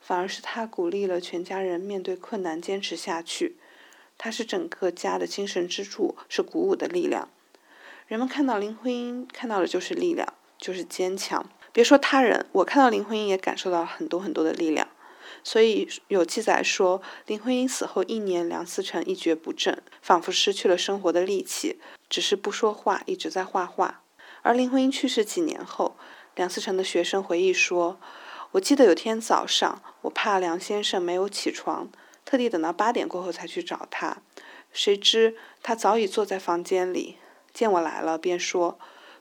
反而是他鼓励了全家人面对困难坚持下去。他是整个家的精神支柱，是鼓舞的力量。人们看到林徽因，看到的就是力量，就是坚强。别说他人，我看到林徽因也感受到很多很多的力量。所以有记载说，林徽因死后一年，梁思成一蹶不振，仿佛失去了生活的力气，只是不说话，一直在画画。而林徽因去世几年后，梁思成的学生回忆说：“我记得有天早上，我怕梁先生没有起床，特地等到八点过后才去找他，谁知他早已坐在房间里，见我来了，便说。”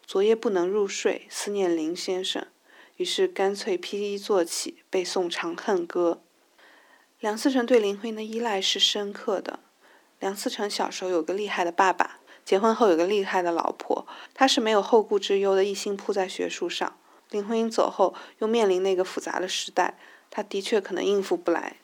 昨夜不能入睡，思念林先生，于是干脆披衣坐起，背诵《长恨歌》。梁思成对林徽因的依赖是深刻的。梁思成小时候有个厉害的爸爸，结婚后有个厉害的老婆，他是没有后顾之忧的，一心扑在学术上。林徽因走后，又面临那个复杂的时代，他的确可能应付不来。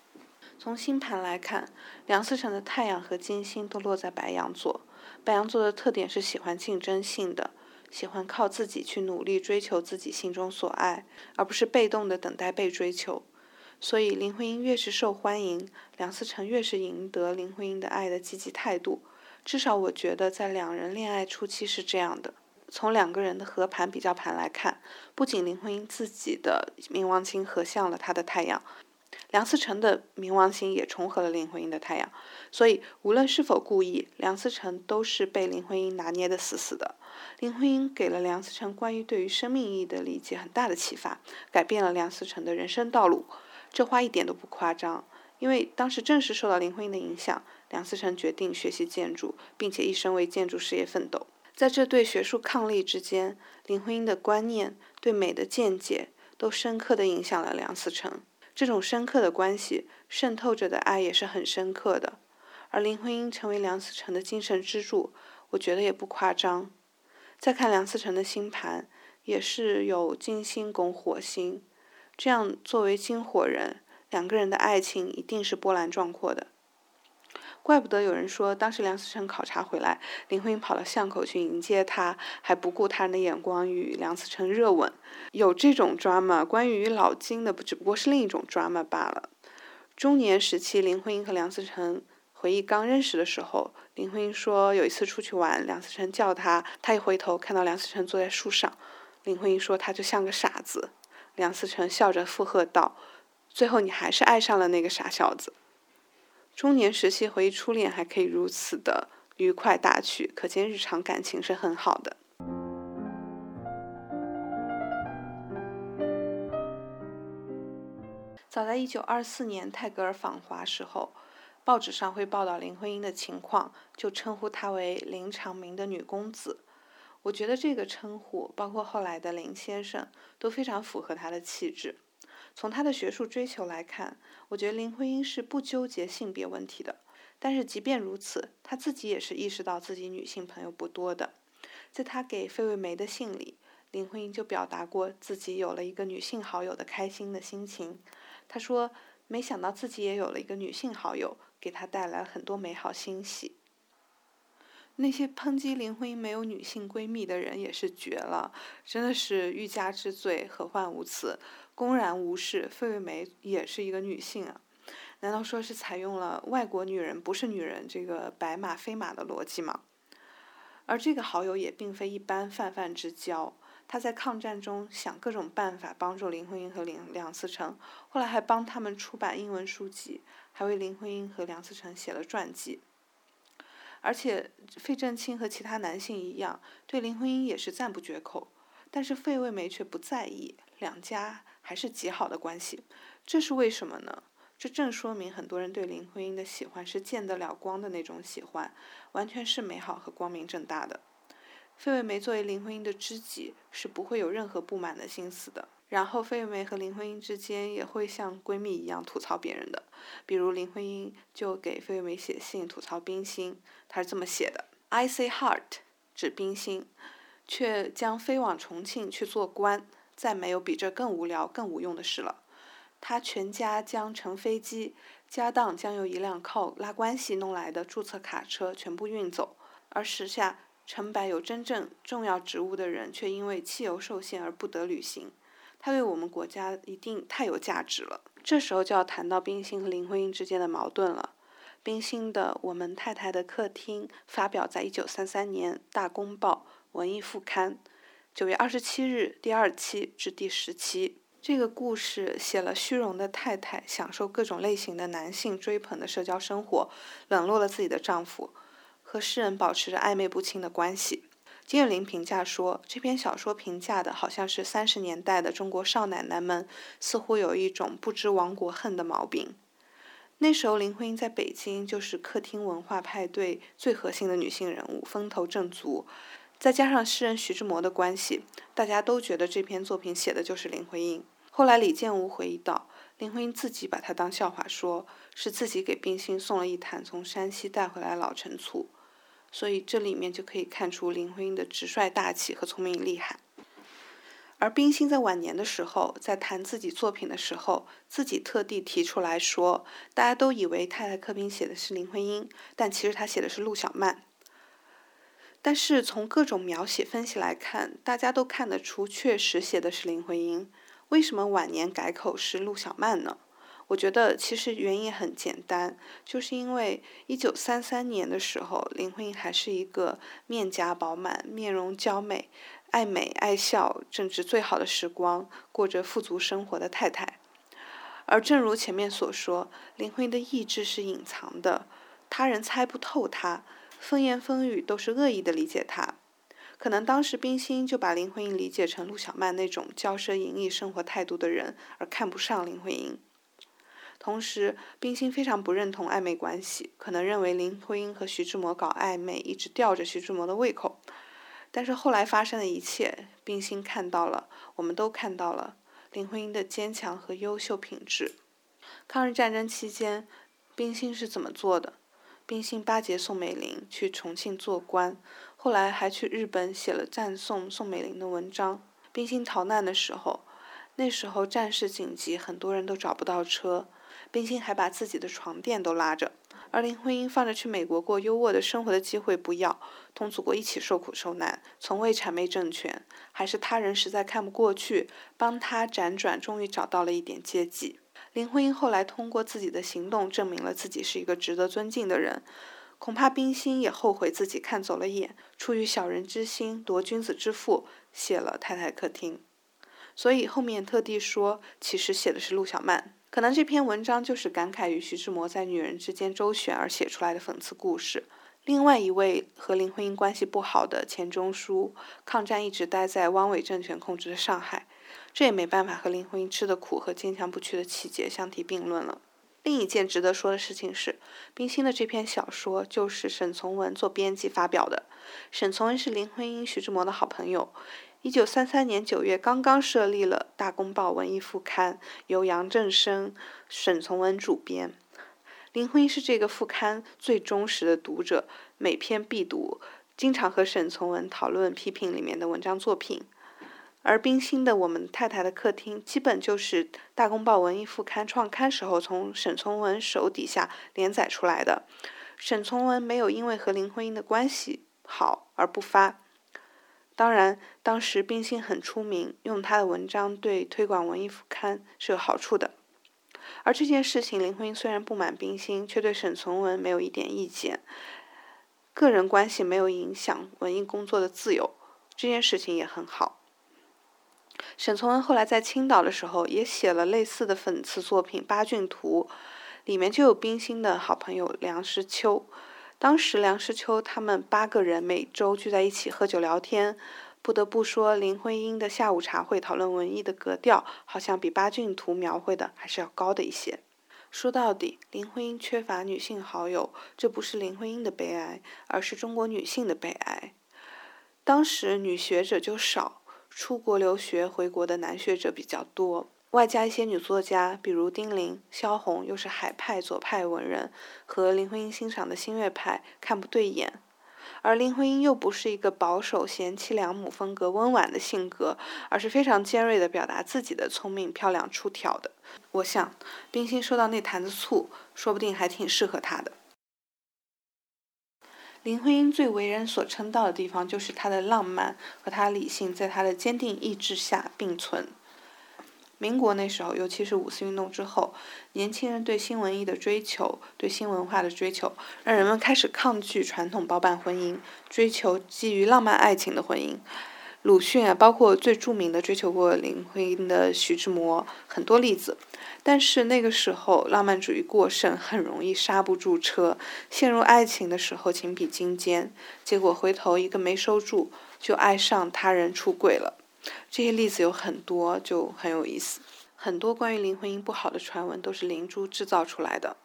从星盘来看，梁思成的太阳和金星都落在白羊座，白羊座的特点是喜欢竞争性的。喜欢靠自己去努力追求自己心中所爱，而不是被动的等待被追求。所以林徽因越是受欢迎，梁思成越是赢得林徽因的爱的积极态度。至少我觉得在两人恋爱初期是这样的。从两个人的合盘比较盘来看，不仅林徽因自己的冥王星合向了她的太阳。梁思成的冥王星也重合了林徽因的太阳，所以无论是否故意，梁思成都是被林徽因拿捏的死死的。林徽因给了梁思成关于对于生命意义的理解很大的启发，改变了梁思成的人生道路。这话一点都不夸张，因为当时正是受到林徽因的影响，梁思成决定学习建筑，并且一生为建筑事业奋斗。在这对学术伉俪之间，林徽因的观念、对美的见解都深刻地影响了梁思成。这种深刻的关系渗透着的爱也是很深刻的，而林徽因成为梁思成的精神支柱，我觉得也不夸张。再看梁思成的星盘，也是有金星拱火星，这样作为金火人，两个人的爱情一定是波澜壮阔的。怪不得有人说，当时梁思成考察回来，林徽因跑到巷口去迎接他，还不顾他人的眼光与梁思成热吻。有这种 drama，关于老金的不只不过是另一种 drama 罢了。中年时期，林徽因和梁思成回忆刚认识的时候，林徽因说有一次出去玩，梁思成叫他，他一回头看到梁思成坐在树上，林徽因说他就像个傻子。梁思成笑着附和道：“最后你还是爱上了那个傻小子。”中年时期回忆初恋还可以如此的愉快大趣，可见日常感情是很好的。早在一九二四年泰戈尔访华时候。报纸上会报道林徽因的情况，就称呼她为林长民的女公子。我觉得这个称呼，包括后来的林先生，都非常符合她的气质。从她的学术追求来看，我觉得林徽因是不纠结性别问题的。但是即便如此，她自己也是意识到自己女性朋友不多的。在她给费慰梅的信里，林徽因就表达过自己有了一个女性好友的开心的心情。她说：“没想到自己也有了一个女性好友。”给他带来很多美好欣喜。那些抨击林徽因没有女性闺蜜的人也是绝了，真的是欲加之罪，何患无辞，公然无视费慰梅也是一个女性啊？难道说是采用了外国女人不是女人这个白马非马的逻辑吗？而这个好友也并非一般泛泛之交。他在抗战中想各种办法帮助林徽因和梁梁思成，后来还帮他们出版英文书籍，还为林徽因和梁思成写了传记。而且费正清和其他男性一样，对林徽因也是赞不绝口。但是费慰梅却不在意，两家还是极好的关系。这是为什么呢？这正说明很多人对林徽因的喜欢是见得了光的那种喜欢，完全是美好和光明正大的。费慰梅作为林徽因的知己，是不会有任何不满的心思的。然后，费慰梅和林徽因之间也会像闺蜜一样吐槽别人的。比如，林徽因就给费慰梅写信吐槽冰心，她是这么写的：“I say heart，指冰心，却将飞往重庆去做官，再没有比这更无聊、更无用的事了。他全家将乘飞机，家当将由一辆靠拉关系弄来的注册卡车全部运走，而时下。”成百有真正重要职务的人，却因为汽油受限而不得履行。他对我们国家一定太有价值了。这时候就要谈到冰心和林徽因之间的矛盾了。冰心的《我们太太的客厅》发表在一九三三年《大公报》文艺副刊九月二十七日第二期至第十期。这个故事写了虚荣的太太享受各种类型的男性追捧的社交生活，冷落了自己的丈夫。和诗人保持着暧昧不清的关系。金岳霖评价说，这篇小说评价的好像是三十年代的中国少奶奶们似乎有一种不知亡国恨的毛病。那时候林徽因在北京就是客厅文化派对最核心的女性人物，风头正足。再加上诗人徐志摩的关系，大家都觉得这篇作品写的就是林徽因。后来李建吾回忆道，林徽因自己把它当笑话说，是自己给冰心送了一坛从山西带回来老陈醋。所以这里面就可以看出林徽因的直率大气和聪明厉害。而冰心在晚年的时候，在谈自己作品的时候，自己特地提出来说，大家都以为《太太客厅》写的是林徽因，但其实他写的是陆小曼。但是从各种描写分析来看，大家都看得出，确实写的是林徽因。为什么晚年改口是陆小曼呢？我觉得其实原因很简单，就是因为一九三三年的时候，林徽因还是一个面颊饱满、面容娇美、爱美爱笑、正值最好的时光、过着富足生活的太太。而正如前面所说，林徽因的意志是隐藏的，他人猜不透她，风言风语都是恶意的理解她。可能当时冰心就把林徽因理解成陆小曼那种骄奢淫逸生活态度的人，而看不上林徽因。同时，冰心非常不认同暧昧关系，可能认为林徽因和徐志摩搞暧昧，一直吊着徐志摩的胃口。但是后来发生的一切，冰心看到了，我们都看到了林徽因的坚强和优秀品质。抗日战争期间，冰心是怎么做的？冰心巴结宋美龄去重庆做官，后来还去日本写了赞颂宋美龄的文章。冰心逃难的时候，那时候战事紧急，很多人都找不到车。冰心还把自己的床垫都拉着，而林徽因放着去美国过优渥的生活的机会不要，同祖国一起受苦受难，从未谄媚政权，还是他人实在看不过去，帮他辗转，终于找到了一点接济。林徽因后来通过自己的行动证明了自己是一个值得尊敬的人，恐怕冰心也后悔自己看走了眼，出于小人之心夺君子之腹，写了《太太客厅》。所以后面特地说，其实写的是陆小曼。可能这篇文章就是感慨于徐志摩在女人之间周旋而写出来的讽刺故事。另外一位和林徽因关系不好的钱钟书，抗战一直待在汪伪政权控制的上海，这也没办法和林徽因吃的苦和坚强不屈的气节相提并论了。另一件值得说的事情是，冰心的这篇小说就是沈从文做编辑发表的。沈从文是林徽因、徐志摩的好朋友。一九三三年九月，刚刚设立了《大公报》文艺副刊，由杨振声、沈从文主编。林徽因是这个副刊最忠实的读者，每篇必读，经常和沈从文讨论批评里面的文章作品。而冰心的《我们太太的客厅》基本就是《大公报》文艺副刊创刊时候从沈从文手底下连载出来的。沈从文没有因为和林徽因的关系好而不发。当然，当时冰心很出名，用他的文章对推广文艺副刊是有好处的。而这件事情，林徽因虽然不满冰心，却对沈从文没有一点意见。个人关系没有影响文艺工作的自由，这件事情也很好。沈从文后来在青岛的时候，也写了类似的讽刺作品《八骏图》，里面就有冰心的好朋友梁实秋。当时梁实秋他们八个人每周聚在一起喝酒聊天。不得不说，林徽因的下午茶会讨论文艺的格调，好像比八骏图描绘的还是要高的一些。说到底，林徽因缺乏女性好友，这不是林徽因的悲哀，而是中国女性的悲哀。当时女学者就少，出国留学回国的男学者比较多，外加一些女作家，比如丁玲、萧红，又是海派左派文人，和林徽因欣赏的新月派看不对眼。而林徽因又不是一个保守、贤妻良母风格、温婉的性格，而是非常尖锐地表达自己的聪明、漂亮、出挑的。我想，冰心说到那坛子醋，说不定还挺适合她的。林徽因最为人所称道的地方，就是她的浪漫和她理性，在她的坚定意志下并存。民国那时候，尤其是五四运动之后，年轻人对新文艺的追求，对新文化的追求，让人们开始抗拒传统包办婚姻，追求基于浪漫爱情的婚姻。鲁迅啊，包括最著名的追求过林徽因的徐志摩，很多例子。但是那个时候，浪漫主义过剩，很容易刹不住车。陷入爱情的时候，情比金坚，结果回头一个没收住，就爱上他人出轨了。这些例子有很多，就很有意思。很多关于林徽因不好的传闻都是林洙制造出来的。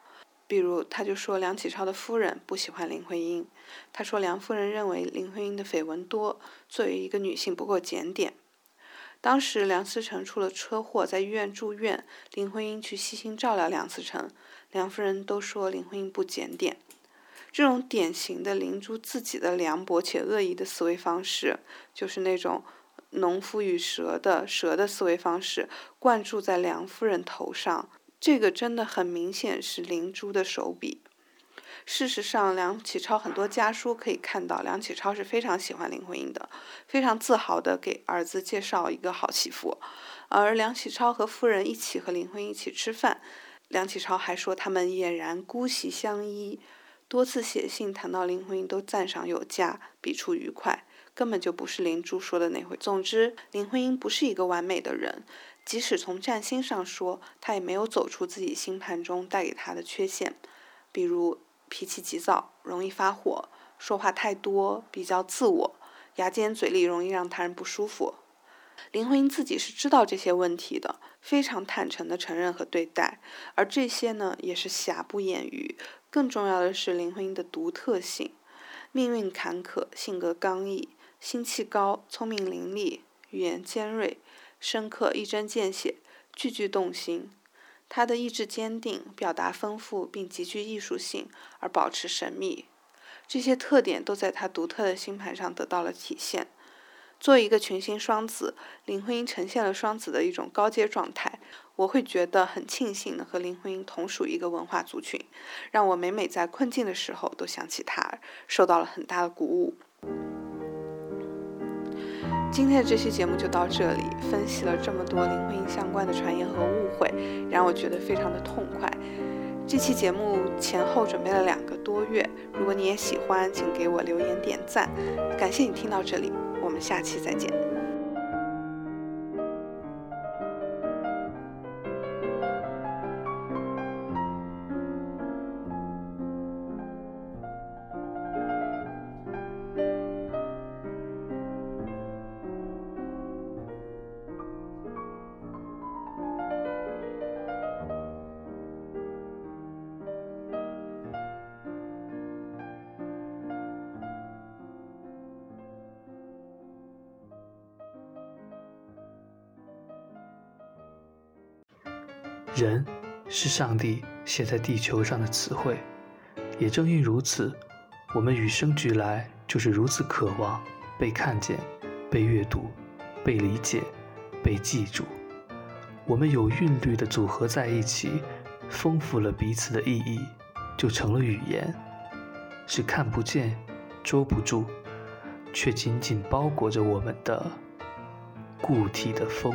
比如，他就说梁启超的夫人不喜欢林徽因，他说梁夫人认为林徽因的绯闻多，作为一个女性不够检点。当时梁思成出了车祸，在医院住院，林徽因去悉心照料梁思成，梁夫人都说林徽因不检点。这种典型的林洙自己的凉薄且恶意的思维方式，就是那种。农夫与蛇的蛇的思维方式灌注在梁夫人头上，这个真的很明显是林洙的手笔。事实上，梁启超很多家书可以看到，梁启超是非常喜欢林徽因的，非常自豪的给儿子介绍一个好媳妇。而梁启超和夫人一起和林徽因一起吃饭，梁启超还说他们俨然姑息相依，多次写信谈到林徽因都赞赏有加，笔触愉快。根本就不是林珠说的那回。总之，林徽因不是一个完美的人，即使从占星上说，她也没有走出自己星盘中带给她的缺陷，比如脾气急躁、容易发火、说话太多、比较自我、牙尖嘴利、容易让他人不舒服。林徽因自己是知道这些问题的，非常坦诚地承认和对待，而这些呢，也是瑕不掩瑜。更重要的是，林徽因的独特性，命运坎坷，性格刚毅。心气高，聪明伶俐，语言尖锐、深刻，一针见血，句句动心。他的意志坚定，表达丰富，并极具艺术性，而保持神秘。这些特点都在他独特的星盘上得到了体现。作为一个群星双子，林徽因呈现了双子的一种高阶状态。我会觉得很庆幸能和林徽因同属一个文化族群，让我每每在困境的时候都想起她，受到了很大的鼓舞。今天的这期节目就到这里，分析了这么多林徽因相关的传言和误会，让我觉得非常的痛快。这期节目前后准备了两个多月，如果你也喜欢，请给我留言点赞。感谢你听到这里，我们下期再见。是上帝写在地球上的词汇，也正因如此，我们与生俱来就是如此渴望被看见、被阅读、被理解、被记住。我们有韵律的组合在一起，丰富了彼此的意义，就成了语言，是看不见、捉不住，却紧紧包裹着我们的固体的风。